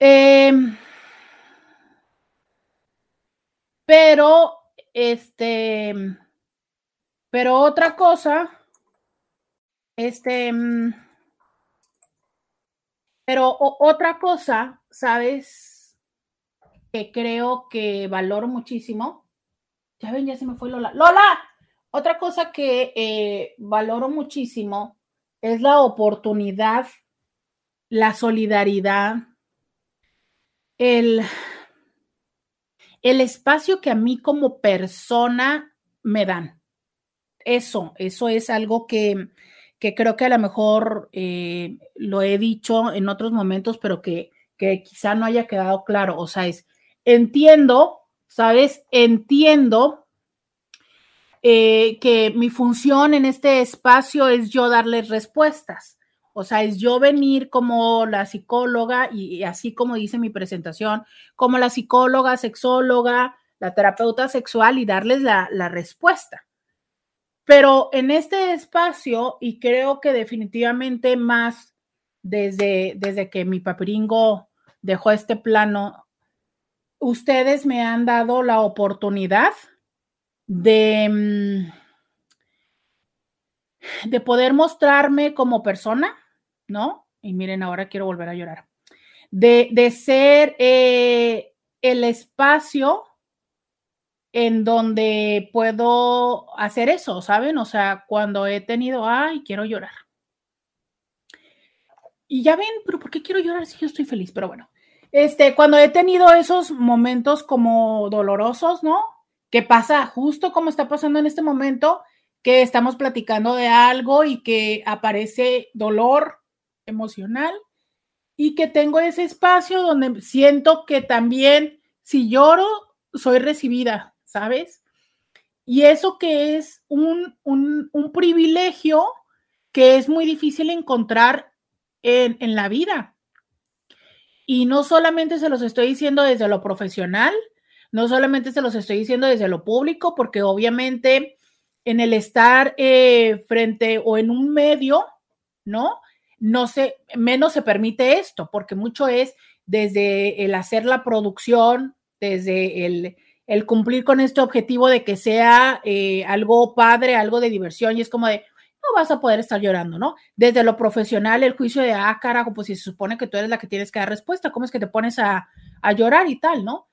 Eh, pero, este, pero otra cosa, este, pero otra cosa, ¿sabes? Que creo que valoro muchísimo. Ya ven, ya se me fue Lola. Lola, otra cosa que eh, valoro muchísimo es la oportunidad, la solidaridad, el, el espacio que a mí como persona me dan. Eso, eso es algo que, que creo que a lo mejor eh, lo he dicho en otros momentos, pero que, que quizá no haya quedado claro. O sea, es, entiendo, ¿sabes? Entiendo eh, que mi función en este espacio es yo darles respuestas. O sea, es yo venir como la psicóloga y, así como dice mi presentación, como la psicóloga, sexóloga, la terapeuta sexual y darles la, la respuesta. Pero en este espacio, y creo que definitivamente más desde, desde que mi papiringo dejó este plano, ustedes me han dado la oportunidad de, mm, de poder mostrarme como persona, ¿no? Y miren, ahora quiero volver a llorar. De, de ser eh, el espacio en donde puedo hacer eso, ¿saben? O sea, cuando he tenido, ay, quiero llorar. Y ya ven, pero ¿por qué quiero llorar si yo estoy feliz? Pero bueno, este, cuando he tenido esos momentos como dolorosos, ¿no? Que pasa justo como está pasando en este momento, que estamos platicando de algo y que aparece dolor emocional y que tengo ese espacio donde siento que también si lloro, soy recibida, ¿sabes? Y eso que es un, un, un privilegio que es muy difícil encontrar en, en la vida. Y no solamente se los estoy diciendo desde lo profesional, no solamente se los estoy diciendo desde lo público, porque obviamente en el estar eh, frente o en un medio, ¿no? No se, menos se permite esto, porque mucho es desde el hacer la producción, desde el, el cumplir con este objetivo de que sea eh, algo padre, algo de diversión, y es como de, no vas a poder estar llorando, ¿no? Desde lo profesional, el juicio de, ah, carajo, pues si se supone que tú eres la que tienes que dar respuesta, ¿cómo es que te pones a, llorar y tal, ¿no?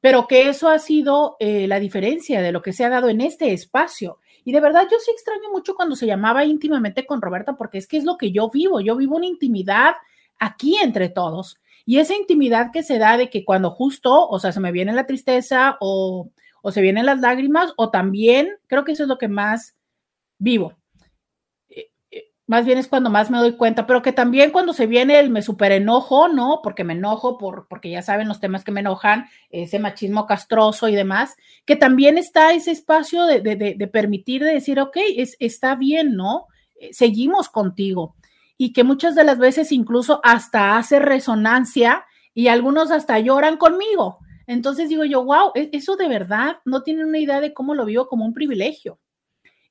Pero que eso ha sido eh, la diferencia de lo que se ha dado en este espacio. Y de verdad yo sí extraño mucho cuando se llamaba íntimamente con Roberta, porque es que es lo que yo vivo, yo vivo una intimidad aquí entre todos. Y esa intimidad que se da de que cuando justo, o sea, se me viene la tristeza o, se vienen las lágrimas, o también, creo que eso es lo que más vivo. Eh, eh, más bien es cuando más me doy cuenta, pero que también cuando se viene el me super enojo, ¿no? Porque me enojo, por, porque ya saben los temas que me enojan, ese machismo castroso y demás, que también está ese espacio de, permitir, de decir, ok, es, está bien, ¿no? Eh, seguimos contigo y que muchas de las veces incluso hasta hace resonancia y algunos hasta lloran conmigo. Entonces digo yo, wow, e-, eso de verdad no tienen una idea de cómo lo vivo como un privilegio.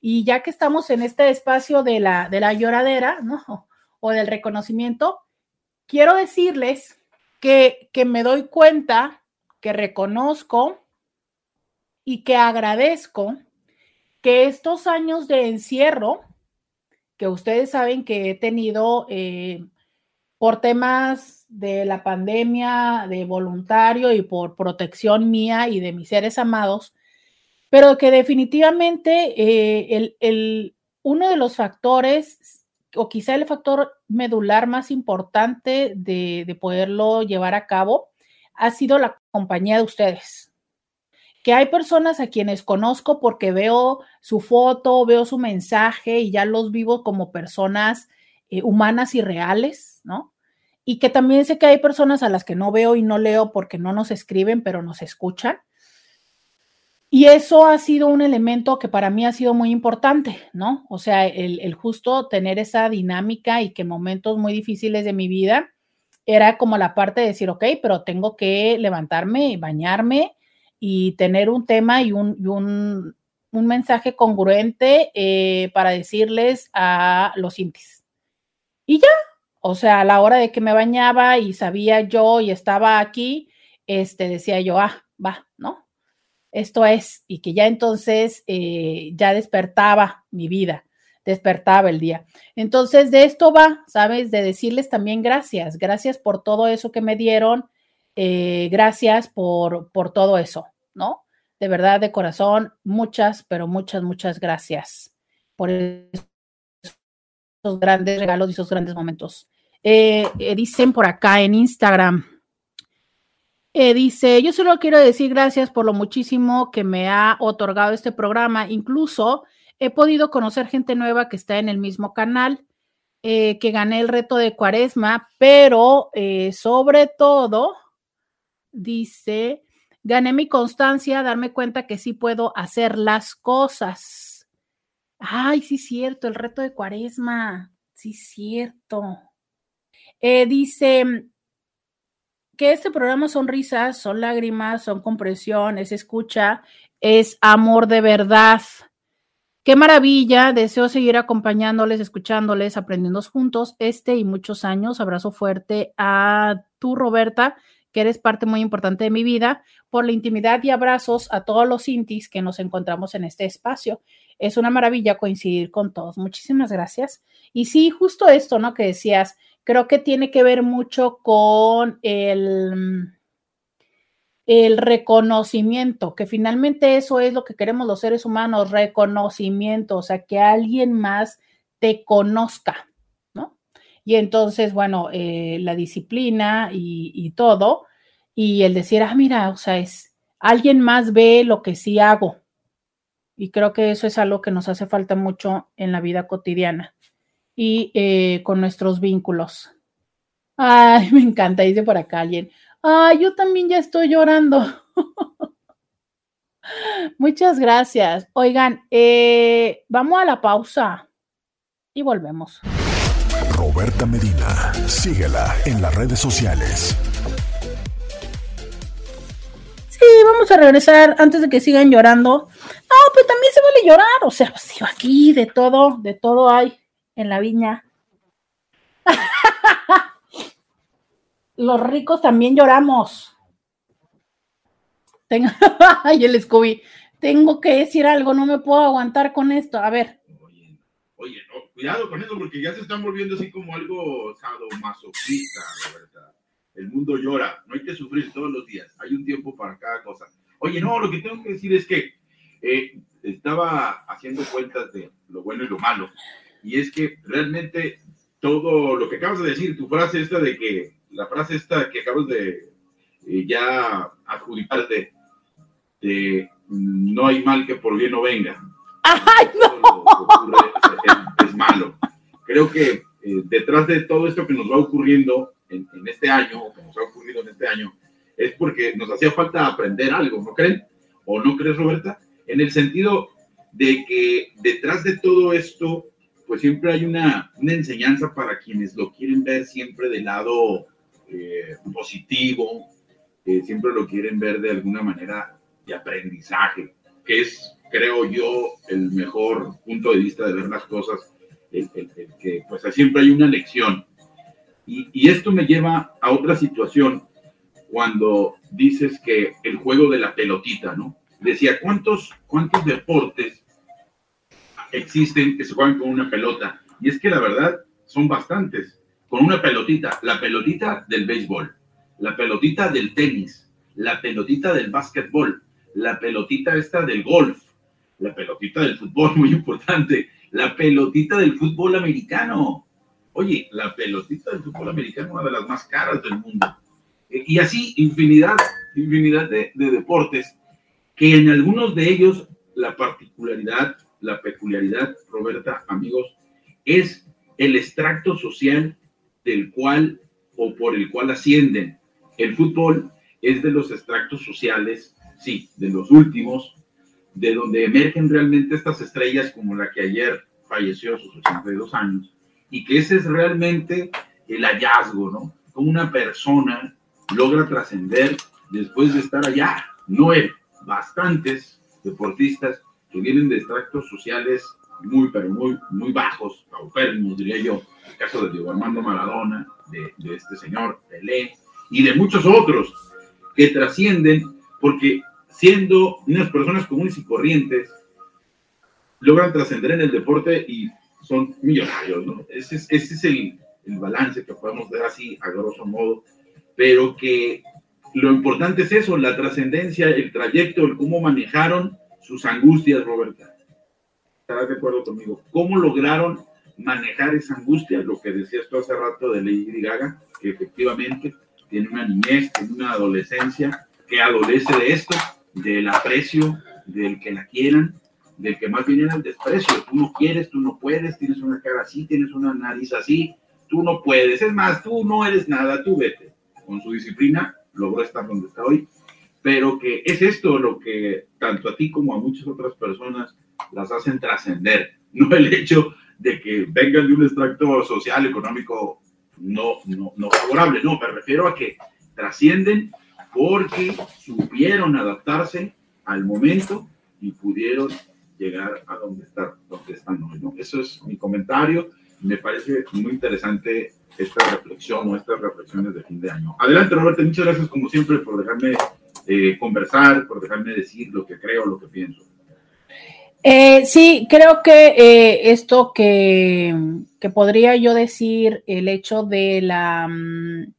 Y ya que estamos en este espacio de la, de la lloradera, ¿no? O del reconocimiento, quiero decirles que, que me doy cuenta que reconozco y que agradezco que estos años de encierro, que ustedes saben que he tenido eh, por temas de la pandemia, de voluntario y por protección mía y de mis seres amados, pero que definitivamente eh, el, uno de los factores, o quizá el factor medular más importante de, de poderlo llevar a cabo, ha sido la compañía de ustedes. Que hay personas a quienes conozco porque veo su foto, veo su mensaje y ya los vivo como personas eh, humanas y reales, ¿no? Y que también sé que hay personas a las que no veo y no leo porque no nos escriben, pero nos escuchan. Y eso ha sido un elemento que para mí ha sido muy importante, ¿no? O sea, el, justo tener esa dinámica y que momentos muy difíciles de mi vida era como la parte de decir, ok, pero tengo que levantarme, bañarme y tener un tema y un, un, mensaje congruente eh, para decirles a los intis. Y ya, o sea, a la hora de que me bañaba y sabía yo y estaba aquí, este, decía yo, ah, va, ¿no? esto es, y que ya entonces eh, ya despertaba mi vida, despertaba el día. Entonces, de esto va, ¿sabes? De decirles también gracias, gracias por todo eso que me dieron, eh, gracias por, por todo eso, ¿no? De verdad, de corazón, muchas, pero muchas, muchas gracias por esos grandes regalos y esos grandes momentos. Eh, dicen por acá en Instagram, eh, dice, yo solo quiero decir gracias por lo muchísimo que me ha otorgado este programa. Incluso he podido conocer gente nueva que está en el mismo canal, eh, que gané el reto de cuaresma, pero eh, sobre todo, dice, gané mi constancia, darme cuenta que sí puedo hacer las cosas. Ay, sí, cierto, el reto de cuaresma, sí, cierto. dice, que este programa son risas, son lágrimas, son compresión, es escucha, es amor de verdad. Qué maravilla, deseo seguir acompañándoles, escuchándoles, aprendiendo juntos este y muchos años. Abrazo fuerte a tú, Roberta, que eres parte muy importante de mi vida, por la intimidad y abrazos a todos los intis que nos encontramos en este espacio. Es una maravilla coincidir con todos. Muchísimas gracias. Y sí, justo esto, ¿no? Que decías, creo que tiene que ver mucho con el, el reconocimiento, que finalmente eso es lo que queremos los seres humanos, reconocimiento, o sea, que alguien más te conozca, ¿no? Y entonces, bueno, eh, la disciplina y, todo, y el decir, ah, mira, o sea, es, alguien más ve lo que sí hago. Y creo que eso es algo que nos hace falta mucho en la vida cotidiana y eh, con nuestros vínculos. Ay, me encanta, dice por acá alguien. Ay, yo también ya estoy llorando. Muchas gracias. Oigan, eh, vamos a la pausa y volvemos. Roberta Medina, síguela en las redes sociales. Sí, vamos a regresar antes de que sigan llorando. No, pues también se vale llorar, o sea, pues aquí de todo, de todo hay en la viña. Los ricos también lloramos. Ay, el Scooby. Tengo que decir algo, no me puedo aguantar con esto. A ver. Oye, cuidado con eso, porque ya se están volviendo así como algo sadomasoquista, Roberta. El mundo llora, no hay que sufrir todos los días, hay un tiempo para cada cosa. Oye, no, lo que tengo que decir es que eh, estaba haciendo cuentas de lo bueno y lo malo y es que realmente todo lo que acabas de decir, tu frase esta de que, la frase esta que acabas de eh, ya adjudicarte, de no hay mal que por bien no venga. ¡Ay, no! Malo. Creo que eh, detrás de todo esto que nos va ocurriendo en, en este año, que nos ha ocurrido en este año, es porque nos hacía falta aprender algo, ¿no creen? ¿O no crees, Roberta? En el sentido de que detrás de todo esto pues siempre hay una, una enseñanza para quienes lo quieren ver siempre del lado eh, positivo, siempre lo quieren ver de alguna manera de aprendizaje, que es, creo yo, el mejor punto de vista de ver las cosas, el, que pues siempre hay una lección. Y, y, esto me lleva a otra situación, cuando dices que el juego de la pelotita, ¿no? Decía, ¿cuántos, cuántos deportes existen que se juegan con una pelota? Y es que la verdad son bastantes. Con una pelotita, la pelotita del béisbol, la pelotita del tenis, la pelotita del básquetbol, la pelotita esta del golf, la pelotita del fútbol, muy importante, la pelotita del fútbol americano. Oye, la pelotita del fútbol americano, una de las más caras del mundo. Y así, infinidad, infinidad de, de deportes, que en algunos de ellos la particularidad, la peculiaridad, Roberta, amigos, es el extracto social del cual o por el cual ascienden. El fútbol es de los extractos sociales, sí, de los últimos, de donde emergen realmente estas estrellas como la que ayer falleció a sus 82 años, y que ese es realmente el hallazgo, ¿no? Como una persona logra trascender después de estar allá. No hay bastantes deportistas que vienen de extractos sociales muy, pero muy, muy bajos, paupérrimos, diría yo. El caso de Diego Armando Maradona, de, de este señor Pelé, y de muchos otros que trascienden porque siendo unas personas comunes y corrientes, logran trascender en el deporte y son millonarios, ¿no? Ese es, ese es el, el, balance que podemos ver así, a grosso modo, pero que lo importante es eso, la trascendencia, el trayecto, el cómo manejaron sus angustias, Roberta. ¿Estarás de acuerdo conmigo? ¿Cómo lograron manejar esa angustia? Lo que decías tú hace rato de Lady Gaga, que efectivamente tiene una niñez, tiene una adolescencia que adolece de esto, del aprecio, del que la quieran, del que más bien era el desprecio. Tú no quieres, tú no puedes, tienes una cara así, tienes una nariz así, tú no puedes. Es más, tú no eres nada, tú vete. Con su disciplina logró estar donde está hoy, pero que es esto lo que tanto a ti como a muchas otras personas las hacen trascender, no el hecho de que vengan de un extracto social, económico no, no, no favorable, no, me refiero a que trascienden porque supieron adaptarse al momento y pudieron llegar a donde, está, donde están hoy. Eso es mi comentario. Me parece muy interesante esta reflexión o estas reflexiones de fin de año. Adelante, Roberto. Muchas gracias, como siempre, por dejarme eh, conversar, por dejarme decir lo que creo, lo que pienso. Eh, sí, creo que eh, esto que, que, podría yo decir, el hecho de la mm,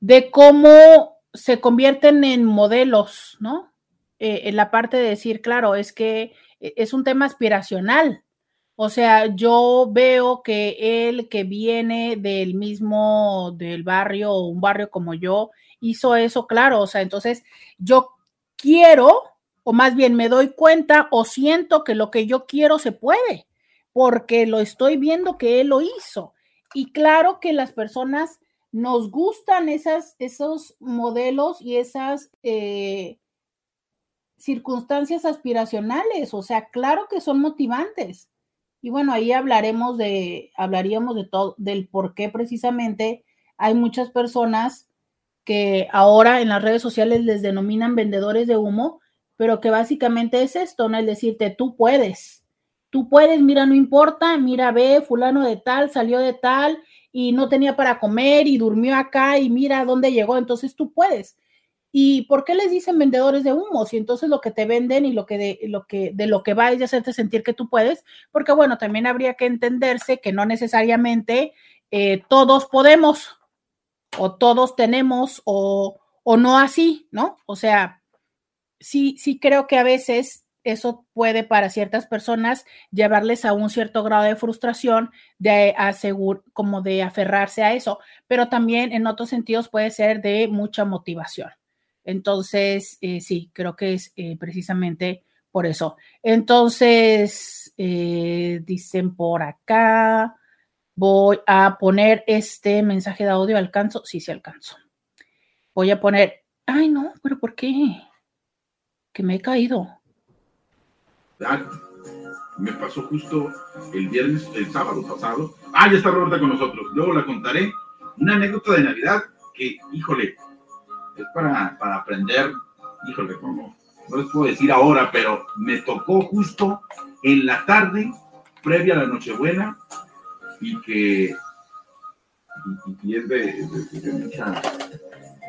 de cómo se convierten en modelos, ¿no? Eh, en la parte de decir, claro, es que e, es un tema aspiracional. O sea, yo veo que él que viene del mismo, del barrio, un barrio como yo, hizo eso, claro. O sea, entonces yo quiero, o más bien me doy cuenta o siento que lo que yo quiero se puede, porque lo estoy viendo que él lo hizo. Y claro que las personas nos gustan esas, esos modelos y esas eh, circunstancias aspiracionales, o sea, claro que son motivantes. Y bueno, ahí hablaremos de, hablaríamos de todo, del por qué precisamente hay muchas personas que ahora en las redes sociales les denominan vendedores de humo, pero que básicamente es esto, ¿no? El decirte, tú puedes, tú puedes, mira, no importa, mira, ve, fulano de tal, salió de tal, y no tenía para comer y durmió acá y mira dónde llegó, entonces tú puedes. ¿Y por qué les dicen vendedores de humo? Si entonces lo que te venden y lo que de lo que de lo que va es de hacerte sentir que tú puedes, porque bueno, también habría que entenderse que no necesariamente eh, todos podemos o todos tenemos o, o no así, ¿no? O sea, sí, sí creo que a veces eso puede para ciertas personas llevarles a un cierto grado de frustración, de asegurar, como de aferrarse a eso, pero también en otros sentidos puede ser de mucha motivación. Entonces, eh, sí, creo que es eh, precisamente por eso. Entonces, eh, dicen por acá, voy a poner este mensaje de audio, ¿alcanzo? Sí, sí alcanzo. Voy a poner, ay no, pero ¿por qué? Que me he caído. Me pasó justo el viernes, el sábado pasado. Ah, ya está Roberta con nosotros. Luego la contaré. Una anécdota de Navidad que, híjole, es para, para aprender. Híjole, como no les puedo decir ahora, pero me tocó justo en la tarde previa a la Nochebuena y que y, es de, mucha,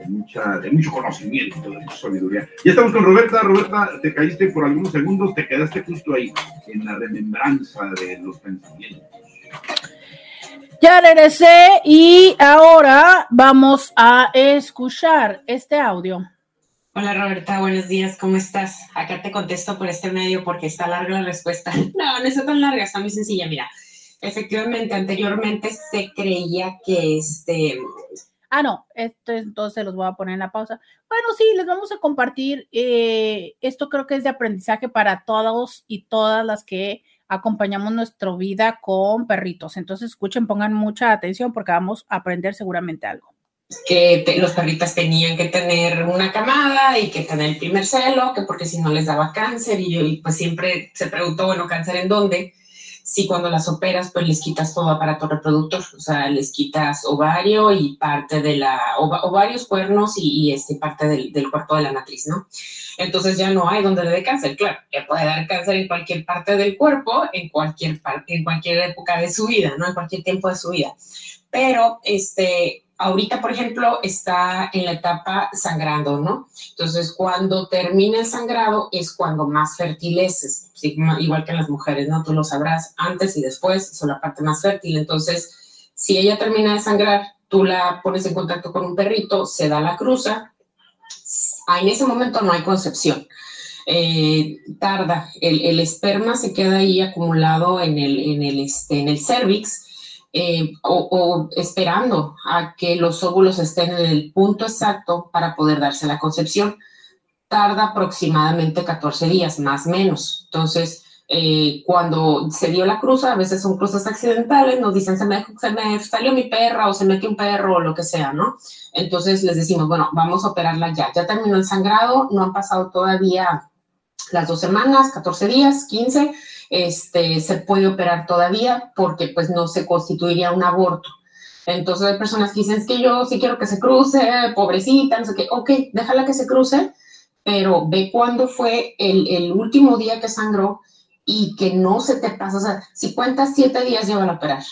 mucha, de mucho conocimiento, de mucha sabiduría. Ya estamos con Roberta. Roberta, te caíste por algunos segundos, te quedaste justo ahí, en la remembranza de los pensamientos. Ya regresé y ahora vamos a escuchar este audio. Hola Roberta, buenos días, ¿cómo estás? Acá te contesto por este medio porque está larga la respuesta. No, no está tan larga, está muy sencilla. Mira, efectivamente, anteriormente se creía que este... Ah, no, esto entonces los voy a poner en la pausa. Bueno, sí, les vamos a compartir. Eh, esto creo que es de aprendizaje para todos y todas las que acompañamos nuestra vida con perritos. Entonces, escuchen, pongan mucha atención porque vamos a aprender seguramente algo. Que los perritos tenían que tener una camada y que tener el primer celo, que porque si no les daba cáncer y, y pues siempre se preguntó, bueno, cáncer en dónde si cuando las operas, pues les quitas todo aparato reproductor, o sea, les quitas ovario y parte de la, ovarios, cuernos y, este, parte del, cuerpo de la matriz, ¿no? Entonces ya no hay donde le dé cáncer, claro, que puede dar cáncer en cualquier parte del cuerpo, en cualquier, en cualquier época de su vida, ¿no? En cualquier tiempo de su vida. Pero, este, ahorita, por ejemplo, está en la etapa sangrando, ¿no? Entonces, cuando termina el sangrado es cuando más fértil es, igual que en las mujeres, ¿no? Tú lo sabrás antes y después, son la parte más fértil. Entonces, si ella termina de sangrar, tú la pones en contacto con un perrito, se da la cruza, en ese momento no hay concepción. Eh, tarda, el, esperma se queda ahí acumulado en el, en el, este, en el cervix eh, o, esperando a que los óvulos estén en el punto exacto para poder darse la concepción. Tarda aproximadamente 14 días, más o menos. Entonces, eh, cuando se dio la cruza, a veces son cruzas accidentales, nos dicen, se me, se me salió mi perra o se metió un perro o lo que sea, ¿no? Entonces les decimos, bueno, vamos a operarla ya. Ya terminó el sangrado, no han pasado todavía las dos semanas, 14 días, 15 este, se puede operar todavía porque pues no se constituiría un aborto. Entonces hay personas que dicen, es que yo sí quiero que se cruce, pobrecita, no sé qué, ok, déjala que se cruce, pero ve cuándo fue el, último día que sangró y que no se te pasa, o sea, si cuentas siete días van a operar.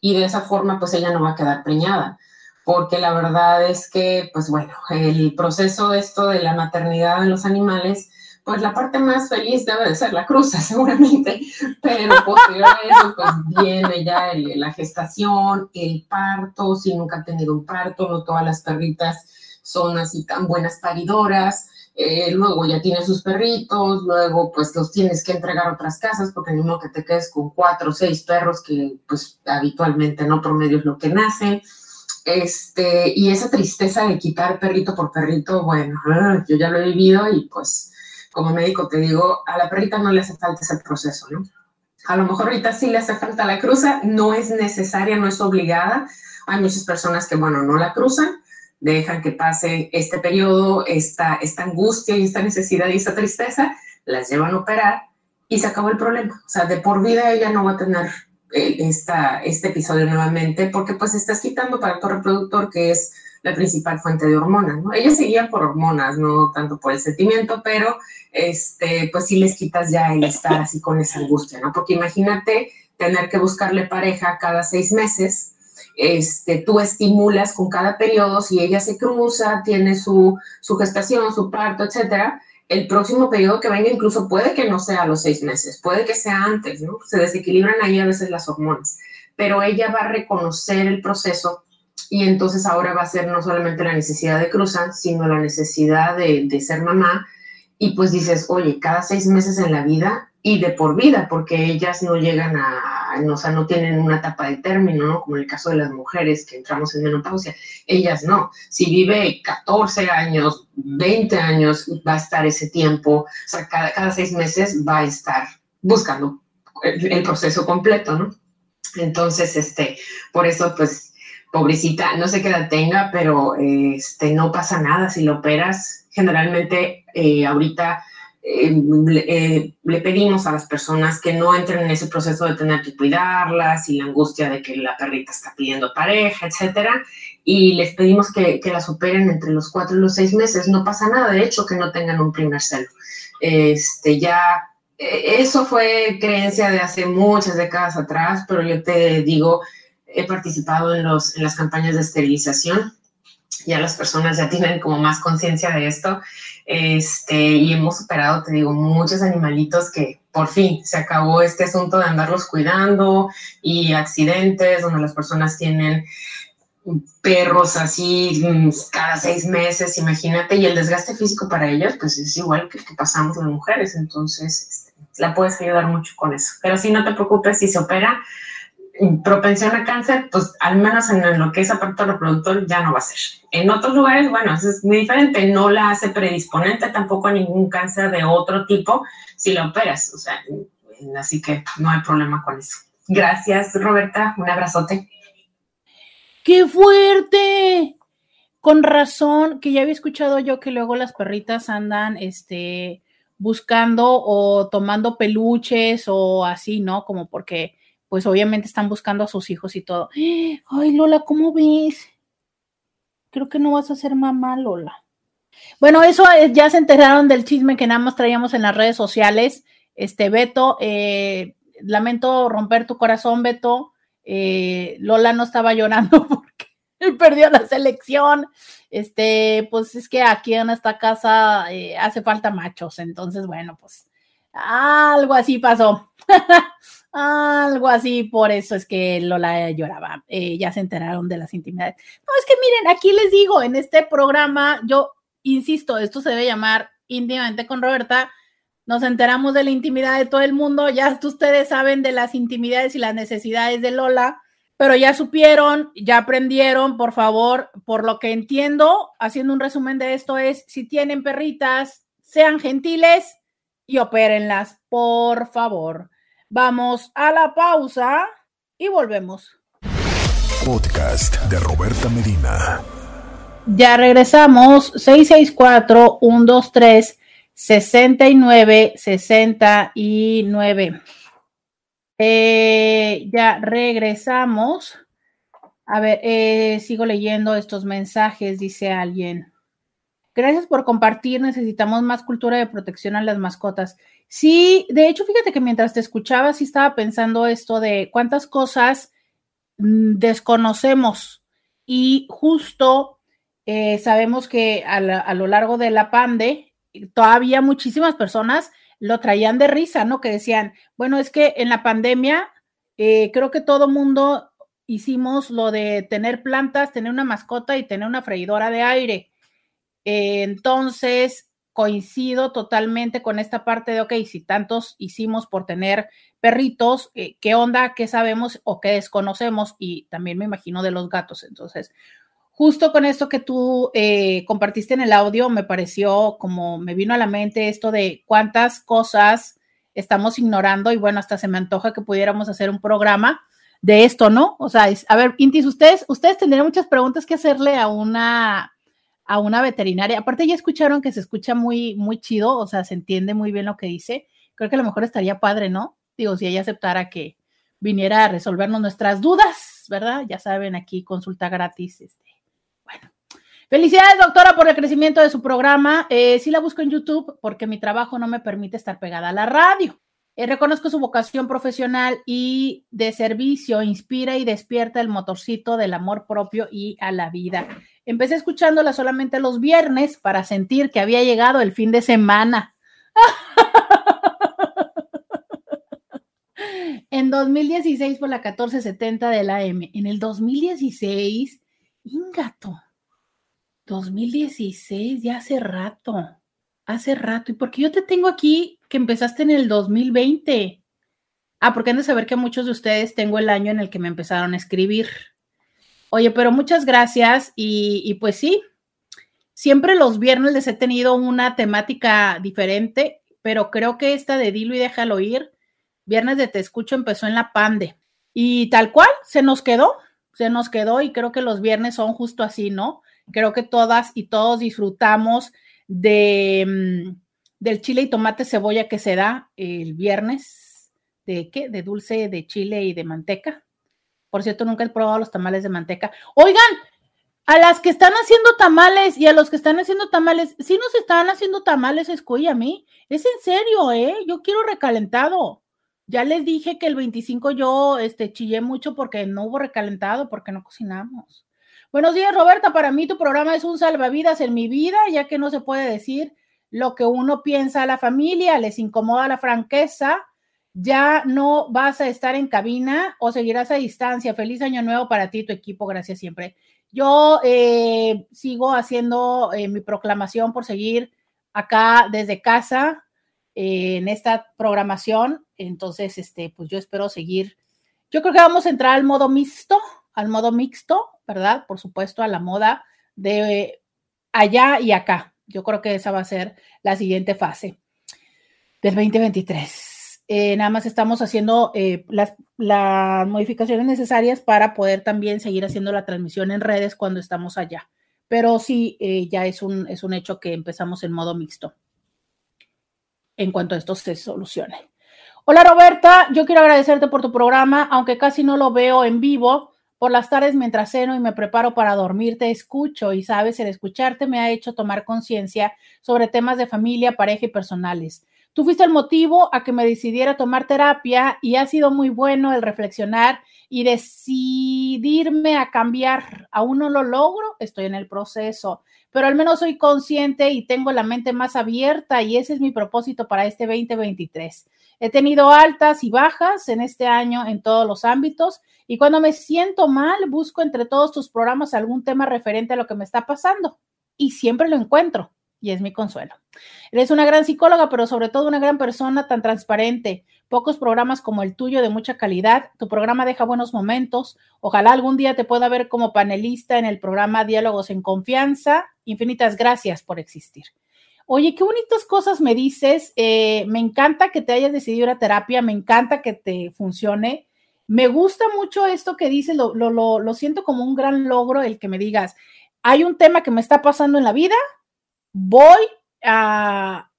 Y de esa forma pues ella no va a quedar preñada, porque la verdad es que pues bueno, el proceso esto de la maternidad en los animales pues la parte más feliz debe de ser la cruza, seguramente, pero posterior a eso, pues viene ya la gestación, el parto, si nunca han tenido un parto, no todas las perritas son así tan buenas paridoras, eh, luego ya tienes sus perritos, luego pues los tienes que entregar a otras casas, porque ni que te quedes con cuatro o seis perros que pues habitualmente no promedio es lo que nacen. Este, y esa tristeza de quitar perrito por perrito, bueno, ah, yo ya lo he vivido y pues como médico te digo, a la perrita no le hace falta ese proceso, ¿no? A lo mejor ahorita sí le hace falta la cruza, no es necesaria, no es obligada. Hay muchas personas que, bueno, no la cruzan, dejan que pase este periodo, esta, esta angustia y esta necesidad y esta tristeza, las llevan a operar y se acabó el problema. O sea, de por vida ella no va a tener eh, esta, este episodio nuevamente porque pues estás quitando para tu reproductor que es la principal fuente de hormonas, ¿no? Ellas seguían por hormonas, no tanto por el sentimiento, pero este, pues sí les quitas ya el estar así con esa angustia, ¿no? Porque imagínate tener que buscarle pareja cada seis meses, este, tú estimulas con cada periodo, si ella se cruza, tiene su, su gestación, su parto, etcétera, el próximo periodo que venga incluso puede que no sea los seis meses, puede que sea antes, ¿no? Se desequilibran ahí a veces las hormonas, pero ella va a reconocer el proceso y entonces ahora va a ser no solamente la necesidad de cruzar, sino la necesidad de, de, ser mamá. Y pues dices, oye, cada seis meses en la vida y de por vida, porque ellas no llegan a, o sea, no tienen una etapa de término, ¿no? Como en el caso de las mujeres que entramos en menopausia. Ellas no. Si vive 14 años, 20 años, va a estar ese tiempo, o sea, cada, cada seis meses va a estar buscando el, el proceso completo, ¿no? Entonces, este, por eso, pues, pobrecita, no sé qué edad tenga, pero este, no pasa nada si lo operas. Generalmente eh, ahorita eh, eh, le pedimos a las personas que no entren en ese proceso de tener que cuidarlas y la angustia de que la perrita está pidiendo pareja, etcétera, y les pedimos que, que, las operen entre los cuatro y los seis meses. No pasa nada, de hecho, que no tengan un primer celo. Este, ya eso fue creencia de hace muchas décadas atrás, pero yo te digo, he participado en, los, en las campañas de esterilización. Ya las personas ya tienen como más conciencia de esto. Este, y hemos superado, te digo, muchos animalitos que por fin se acabó este asunto de andarlos cuidando y accidentes donde las personas tienen perros así mm, cada seis meses, imagínate, y el desgaste físico para ellos, pues es igual que que pasamos las mujeres, entonces este, la puedes ayudar mucho con eso. Pero si no te preocupes, si se opera, propensión a cáncer, pues al menos en lo que es aparato reproductor ya no va a ser. En otros lugares, bueno, eso es muy diferente, no la hace predisponente tampoco a ningún cáncer de otro tipo si la operas, o sea, así que no hay problema con eso. Gracias, Roberta, un abrazote. ¡Qué fuerte! Con razón, que ya había escuchado yo que luego las perritas andan, este, buscando o tomando peluches o así, ¿no? Como porque, pues obviamente están buscando a sus hijos y todo. Ay, Lola, ¿cómo ves? Creo que no vas a ser mamá, Lola. Bueno, eso ya se enteraron del chisme que nada más traíamos en las redes sociales. Este, Beto, eh, lamento romper tu corazón, Beto. Eh, Lola no estaba llorando porque perdió la selección. Este, pues es que aquí en esta casa eh, hace falta machos, entonces, bueno, pues algo así pasó. algo así, por eso es que Lola lloraba. Eh, ya se enteraron de las intimidades. No, es que miren, aquí les digo, en este programa, yo insisto, esto se debe llamar íntimamente con Roberta nos enteramos de la intimidad de todo el mundo, ya ustedes saben de las intimidades y las necesidades de Lola, pero ya supieron, ya aprendieron, por favor, por lo que entiendo, haciendo un resumen de esto es, si tienen perritas, sean gentiles y opérenlas, por favor. Vamos a la pausa y volvemos. Podcast de Roberta Medina. Ya regresamos, 664 123 69, 69. Eh, ya regresamos. A ver, eh, sigo leyendo estos mensajes, dice alguien. Gracias por compartir. Necesitamos más cultura de protección a las mascotas. Sí, de hecho, fíjate que mientras te escuchaba, sí estaba pensando esto de cuántas cosas mm, desconocemos y justo eh, sabemos que a, lo largo de la pande todavía muchísimas personas lo traían de risa, ¿no? Que decían, bueno, es que en la pandemia eh, creo que todo mundo hicimos lo de tener plantas, tener una mascota y tener una freidora de aire. Eh, entonces, coincido totalmente con esta parte de, ok, si tantos hicimos por tener perritos, eh, ¿qué onda? ¿Qué sabemos o qué desconocemos? Y también me imagino de los gatos. Entonces, justo con esto que tú eh, compartiste en el audio, me pareció como me vino a la mente esto de cuántas cosas estamos ignorando y bueno, hasta se me antoja que pudiéramos hacer un programa de esto, ¿no? O sea, a ver, Intis, ustedes, ustedes tendrían muchas preguntas que hacerle a una a una veterinaria. Aparte ya escucharon que se escucha muy muy chido, o sea, se entiende muy bien lo que dice. Creo que a lo mejor estaría padre, ¿no? Digo, si ella aceptara que viniera a resolvernos nuestras dudas, ¿verdad? Ya saben, aquí consulta gratis, este, Felicidades, doctora, por el crecimiento de su programa. Eh, sí la busco en YouTube porque mi trabajo no me permite estar pegada a la radio. Eh, reconozco su vocación profesional y de servicio, inspira y despierta el motorcito del amor propio y a la vida. Empecé escuchándola solamente los viernes para sentir que había llegado el fin de semana. en 2016 por la 1470 de la M. En el 2016, ingato 2016, ya hace rato, hace rato. ¿Y por qué yo te tengo aquí que empezaste en el 2020? Ah, porque han de saber que muchos de ustedes tengo el año en el que me empezaron a escribir. Oye, pero muchas gracias y, pues sí, siempre los viernes les he tenido una temática diferente, pero creo que esta de Dilo y déjalo ir, viernes de Te Escucho empezó en la Pande y tal cual, se nos quedó, se nos quedó y creo que los viernes son justo así, ¿no? Creo que todas y todos disfrutamos de, mm, del chile y tomate cebolla que se da el viernes. ¿De qué? De dulce de chile y de manteca. Por cierto, nunca he probado los tamales de manteca. Oigan, a las que están haciendo tamales y a los que están haciendo tamales, si nos están haciendo tamales, escucha a mí. Es en serio, ¿eh? Yo quiero recalentado. Ya les dije que el 25 yo este, chillé mucho porque no hubo recalentado, porque no cocinamos. Buenos días, Roberta. Para mí tu programa es un salvavidas en mi vida, ya que no se puede decir lo que uno piensa a la familia, les incomoda la franqueza. Ya no vas a estar en cabina o seguirás a distancia. Feliz año nuevo para ti y tu equipo. Gracias siempre. Yo eh, sigo haciendo eh, mi proclamación por seguir acá desde casa eh, en esta programación. Entonces, este, pues yo espero seguir. Yo creo que vamos a entrar al modo mixto, al modo mixto, ¿verdad? Por supuesto, a la moda de allá y acá. Yo creo que esa va a ser la siguiente fase del 2023. Eh, nada más estamos haciendo eh, las, modificaciones necesarias para poder también seguir haciendo la transmisión en redes cuando estamos allá. Pero sí, eh, ya es un, es un hecho que empezamos en modo mixto en cuanto esto se solucione. Hola Roberta, yo quiero agradecerte por tu programa, aunque casi no lo veo en vivo. Por las tardes mientras ceno y me preparo para dormir, te escucho y sabes, el escucharte me ha hecho tomar conciencia sobre temas de familia, pareja y personales. Tú fuiste el motivo a que me decidiera tomar terapia y ha sido muy bueno el reflexionar y decidirme a cambiar. Aún no lo logro, estoy en el proceso, pero al menos soy consciente y tengo la mente más abierta y ese es mi propósito para este 2023. He tenido altas y bajas en este año en todos los ámbitos y cuando me siento mal busco entre todos tus programas algún tema referente a lo que me está pasando y siempre lo encuentro y es mi consuelo. Eres una gran psicóloga, pero sobre todo una gran persona tan transparente. Pocos programas como el tuyo de mucha calidad. Tu programa deja buenos momentos. Ojalá algún día te pueda ver como panelista en el programa Diálogos en Confianza. Infinitas gracias por existir. Oye, qué bonitas cosas me dices. Eh, me encanta que te hayas decidido ir a terapia. Me encanta que te funcione. Me gusta mucho esto que dices. Lo, lo, lo, lo siento como un gran logro el que me digas, hay un tema que me está pasando en la vida voy a,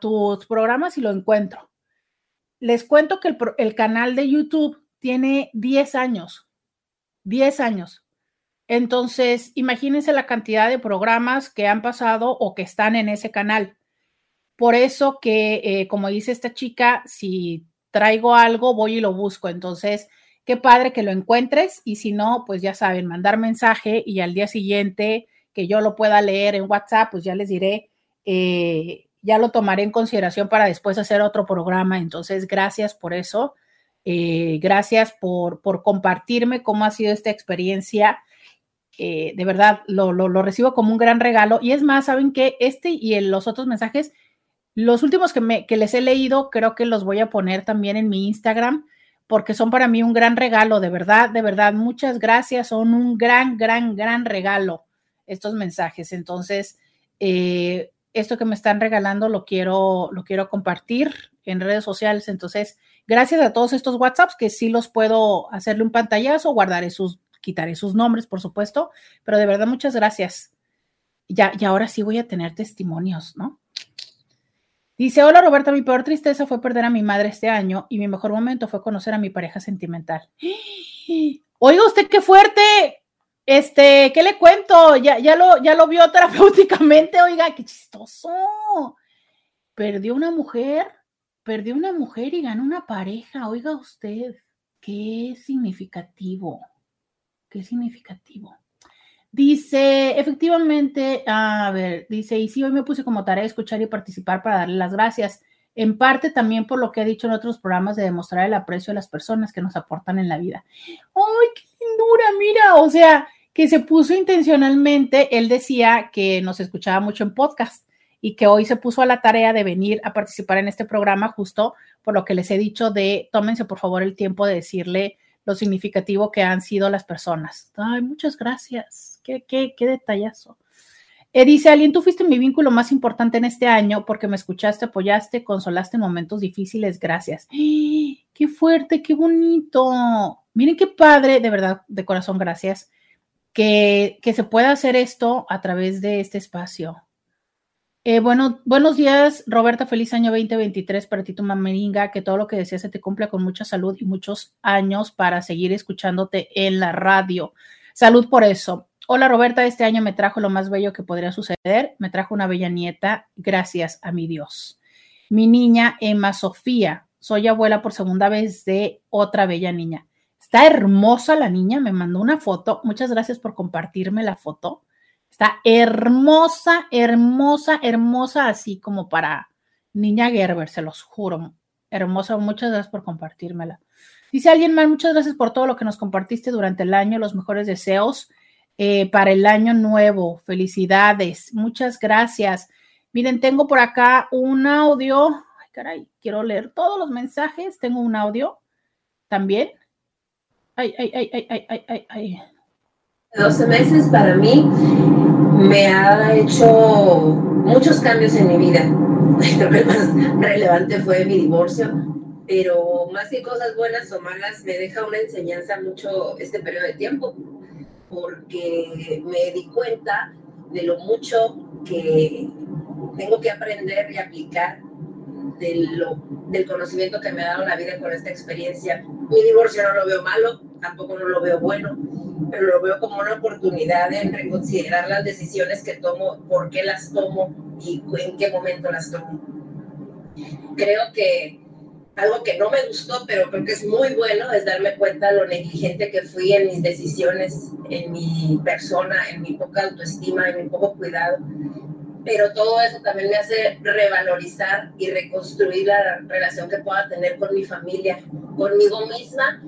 tus programas y lo encuentro. Les cuento que el, canal de YouTube tiene 10 años, 10 años. Entonces, imagínense la cantidad de programas que han pasado o que están en ese canal. Por eso que, eh, como dice esta chica, si traigo algo, voy y lo busco. Entonces, qué padre que lo encuentres y si no, pues ya saben, mandar mensaje y al día siguiente que yo lo pueda leer en WhatsApp, pues ya les diré, eh, ya lo tomaré en consideración para después hacer otro programa. Entonces, gracias por eso. Eh, gracias por, por, compartirme cómo ha sido esta experiencia. Eh, de verdad, lo, lo, recibo como un gran regalo. Y es más, saben que este y los otros mensajes, los últimos que, me, que les he leído, creo que los voy a poner también en mi Instagram porque son para mí un gran regalo, de verdad, de verdad, muchas gracias, son un gran, gran, gran regalo estos mensajes. Entonces, eh, esto que me están regalando lo quiero, lo quiero compartir en redes sociales. Entonces, gracias a todos estos WhatsApps que sí los puedo hacerle un pantallazo, guardaré sus, quitaré sus nombres, por supuesto, pero de verdad muchas gracias. Ya, y ahora sí voy a tener testimonios, ¿no? Dice, hola Roberta, mi peor tristeza fue perder a mi madre este año y mi mejor momento fue conocer a mi pareja sentimental. Oiga usted qué fuerte, este, ¿qué le cuento? Ya, ya, lo, ya lo vio terapéuticamente, oiga, qué chistoso. Perdió una mujer, perdió una mujer y ganó una pareja, oiga usted, qué significativo, qué significativo. Dice, efectivamente, a ver, dice, y sí, hoy me puse como tarea escuchar y participar para darle las gracias, en parte también por lo que he dicho en otros programas de demostrar el aprecio a las personas que nos aportan en la vida. ¡Ay, qué lindura! Mira, o sea, que se puso intencionalmente, él decía que nos escuchaba mucho en podcast y que hoy se puso a la tarea de venir a participar en este programa justo por lo que les he dicho de tómense por favor el tiempo de decirle lo significativo que han sido las personas. Ay, muchas gracias. Qué, qué, qué detallazo. Eh, dice alguien, tú fuiste mi vínculo más importante en este año porque me escuchaste, apoyaste, consolaste en momentos difíciles. Gracias. Qué fuerte, qué bonito. Miren qué padre, de verdad, de corazón, gracias que, se pueda hacer esto a través de este espacio. Eh, bueno, buenos días, Roberta. Feliz año 2023 para ti, tu mameringa. Que todo lo que deseas se te cumpla con mucha salud y muchos años para seguir escuchándote en la radio. Salud por eso. Hola, Roberta. Este año me trajo lo más bello que podría suceder. Me trajo una bella nieta. Gracias a mi Dios. Mi niña Emma Sofía soy abuela por segunda vez de otra bella niña. Está hermosa la niña, me mandó una foto. Muchas gracias por compartirme la foto. Está hermosa, hermosa, hermosa, así como para niña Gerber, se los juro. Hermosa, muchas gracias por compartírmela. Dice alguien más, muchas gracias por todo lo que nos compartiste durante el año, los mejores deseos eh, para el año nuevo. Felicidades, muchas gracias. Miren, tengo por acá un audio. Ay, caray, quiero leer todos los mensajes. Tengo un audio también. Ay, ay, ay, ay, ay, ay, ay, ay. 12 meses para mí me ha hecho muchos cambios en mi vida. Creo que más relevante fue mi divorcio, pero más que cosas buenas o malas, me deja una enseñanza mucho este periodo de tiempo, porque me di cuenta de lo mucho que tengo que aprender y aplicar del conocimiento que me ha dado la vida con esta experiencia. Mi divorcio no lo veo malo, tampoco no lo veo bueno, pero lo veo como una oportunidad en reconsiderar las decisiones que tomo, por qué las tomo y en qué momento las tomo. Creo que algo que no me gustó, pero creo que es muy bueno, es darme cuenta de lo negligente que fui en mis decisiones, en mi persona, en mi poca autoestima, en mi poco cuidado pero todo eso también me hace revalorizar y reconstruir la relación que pueda tener con mi familia, conmigo misma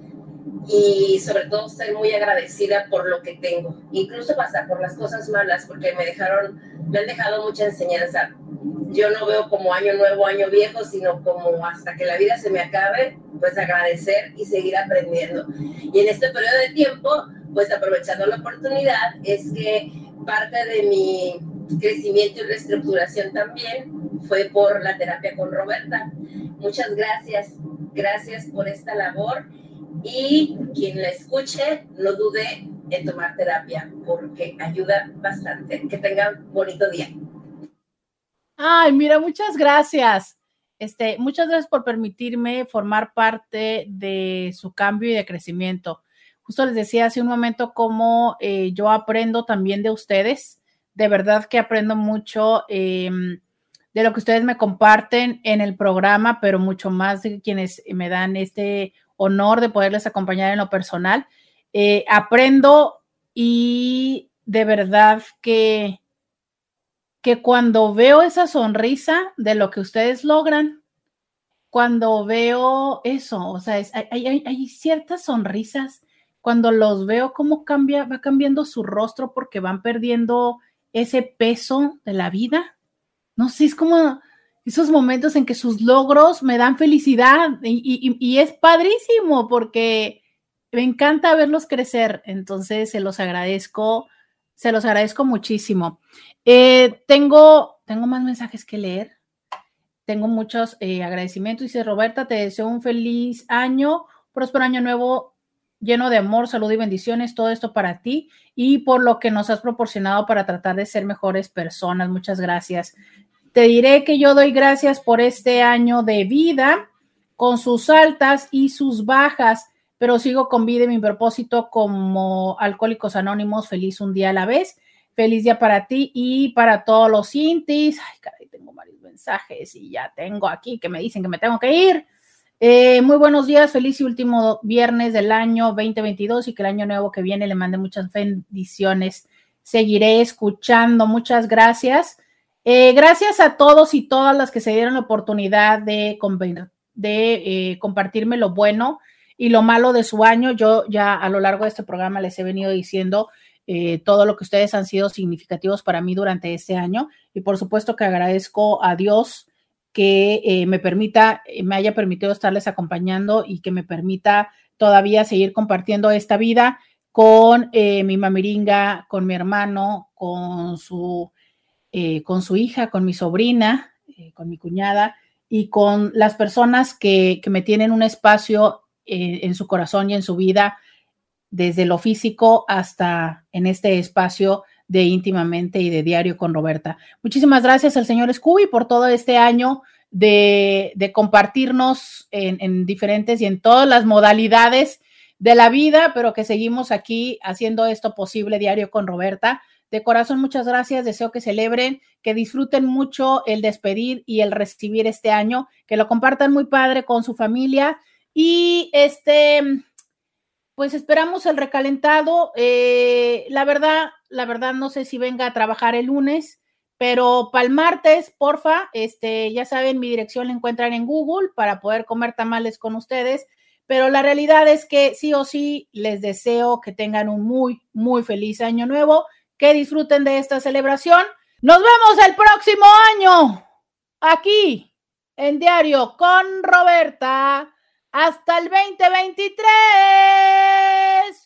y sobre todo estoy muy agradecida por lo que tengo, incluso pasar por las cosas malas porque me dejaron, me han dejado mucha enseñanza. Yo no veo como año nuevo, año viejo, sino como hasta que la vida se me acabe, pues agradecer y seguir aprendiendo. Y en este periodo de tiempo, pues aprovechando la oportunidad, es que parte de mi crecimiento y reestructuración también fue por la terapia con Roberta. Muchas gracias, gracias por esta labor y quien la escuche no dude en tomar terapia porque ayuda bastante. Que tengan bonito día. Ay, mira, muchas gracias. Este, muchas gracias por permitirme formar parte de su cambio y de crecimiento. Justo les decía hace un momento cómo eh, yo aprendo también de ustedes de verdad que aprendo mucho em, de lo que ustedes me comparten en el programa, pero mucho más de quienes me dan este honor de poderles acompañar en lo personal. Eh, aprendo y de verdad que, que cuando veo esa sonrisa de lo que ustedes logran, cuando veo eso, o sea, hay, hay, hay, ciertas sonrisas, cuando los veo cómo cambia, va cambiando su rostro porque van perdiendo ese peso de la vida. No sé, es como esos momentos en que sus logros me dan felicidad y, es padrísimo porque me encanta verlos crecer. Entonces, se los agradezco, se los agradezco muchísimo. Eh, tengo, tengo más mensajes que leer. Tengo muchos eh, agradecimientos. Dice Roberta, te deseo un feliz año, próspero año nuevo lleno de amor, salud y bendiciones, todo esto para ti y por lo que nos has proporcionado para tratar de ser mejores personas. Muchas gracias. Te diré que yo doy gracias por este año de vida con sus altas y sus bajas, pero sigo con vida y mi propósito como Alcohólicos Anónimos, feliz un día a la vez. Feliz día para ti y para todos los intis. Ay, caray, tengo varios mensajes y ya tengo aquí que me dicen que me tengo que ir. Eh, muy buenos días, feliz y último viernes del año 2022 y que el año nuevo que viene le mande muchas bendiciones. Seguiré escuchando, muchas gracias. Eh, gracias a todos y todas las que se dieron la oportunidad de, eh, compartirme lo bueno y lo malo de su año. Yo ya a lo largo de este programa les he venido diciendo todo lo que ustedes han sido significativos para mí durante este año y por supuesto que agradezco a Dios que eh, me permita, eh, me haya permitido estarles acompañando y que me permita todavía seguir compartiendo esta vida con eh, mi mamiringa, con mi hermano, con su, con su hija, con mi sobrina, con mi cuñada y con las personas que, que me tienen un espacio en su corazón y en su vida, desde lo físico hasta en este espacio de íntimamente y de diario con Roberta. Muchísimas gracias al señor Scooby por todo este año de, compartirnos en, diferentes y en todas las modalidades de la vida, pero que seguimos aquí haciendo esto posible diario con Roberta. De corazón, muchas gracias. Deseo que celebren, que disfruten mucho el despedir y el recibir este año, que lo compartan muy padre con su familia. Y este, pues esperamos el recalentado. Eh, la verdad, la verdad, no sé si venga a trabajar el lunes, pero para el martes, porfa, este, ya saben, mi dirección la encuentran en Google para poder comer tamales con ustedes. Pero la realidad es que sí o sí les deseo que tengan un muy, muy feliz año nuevo, que disfruten de esta celebración. Nos vemos el próximo año aquí en Diario con Roberta hasta el 2023.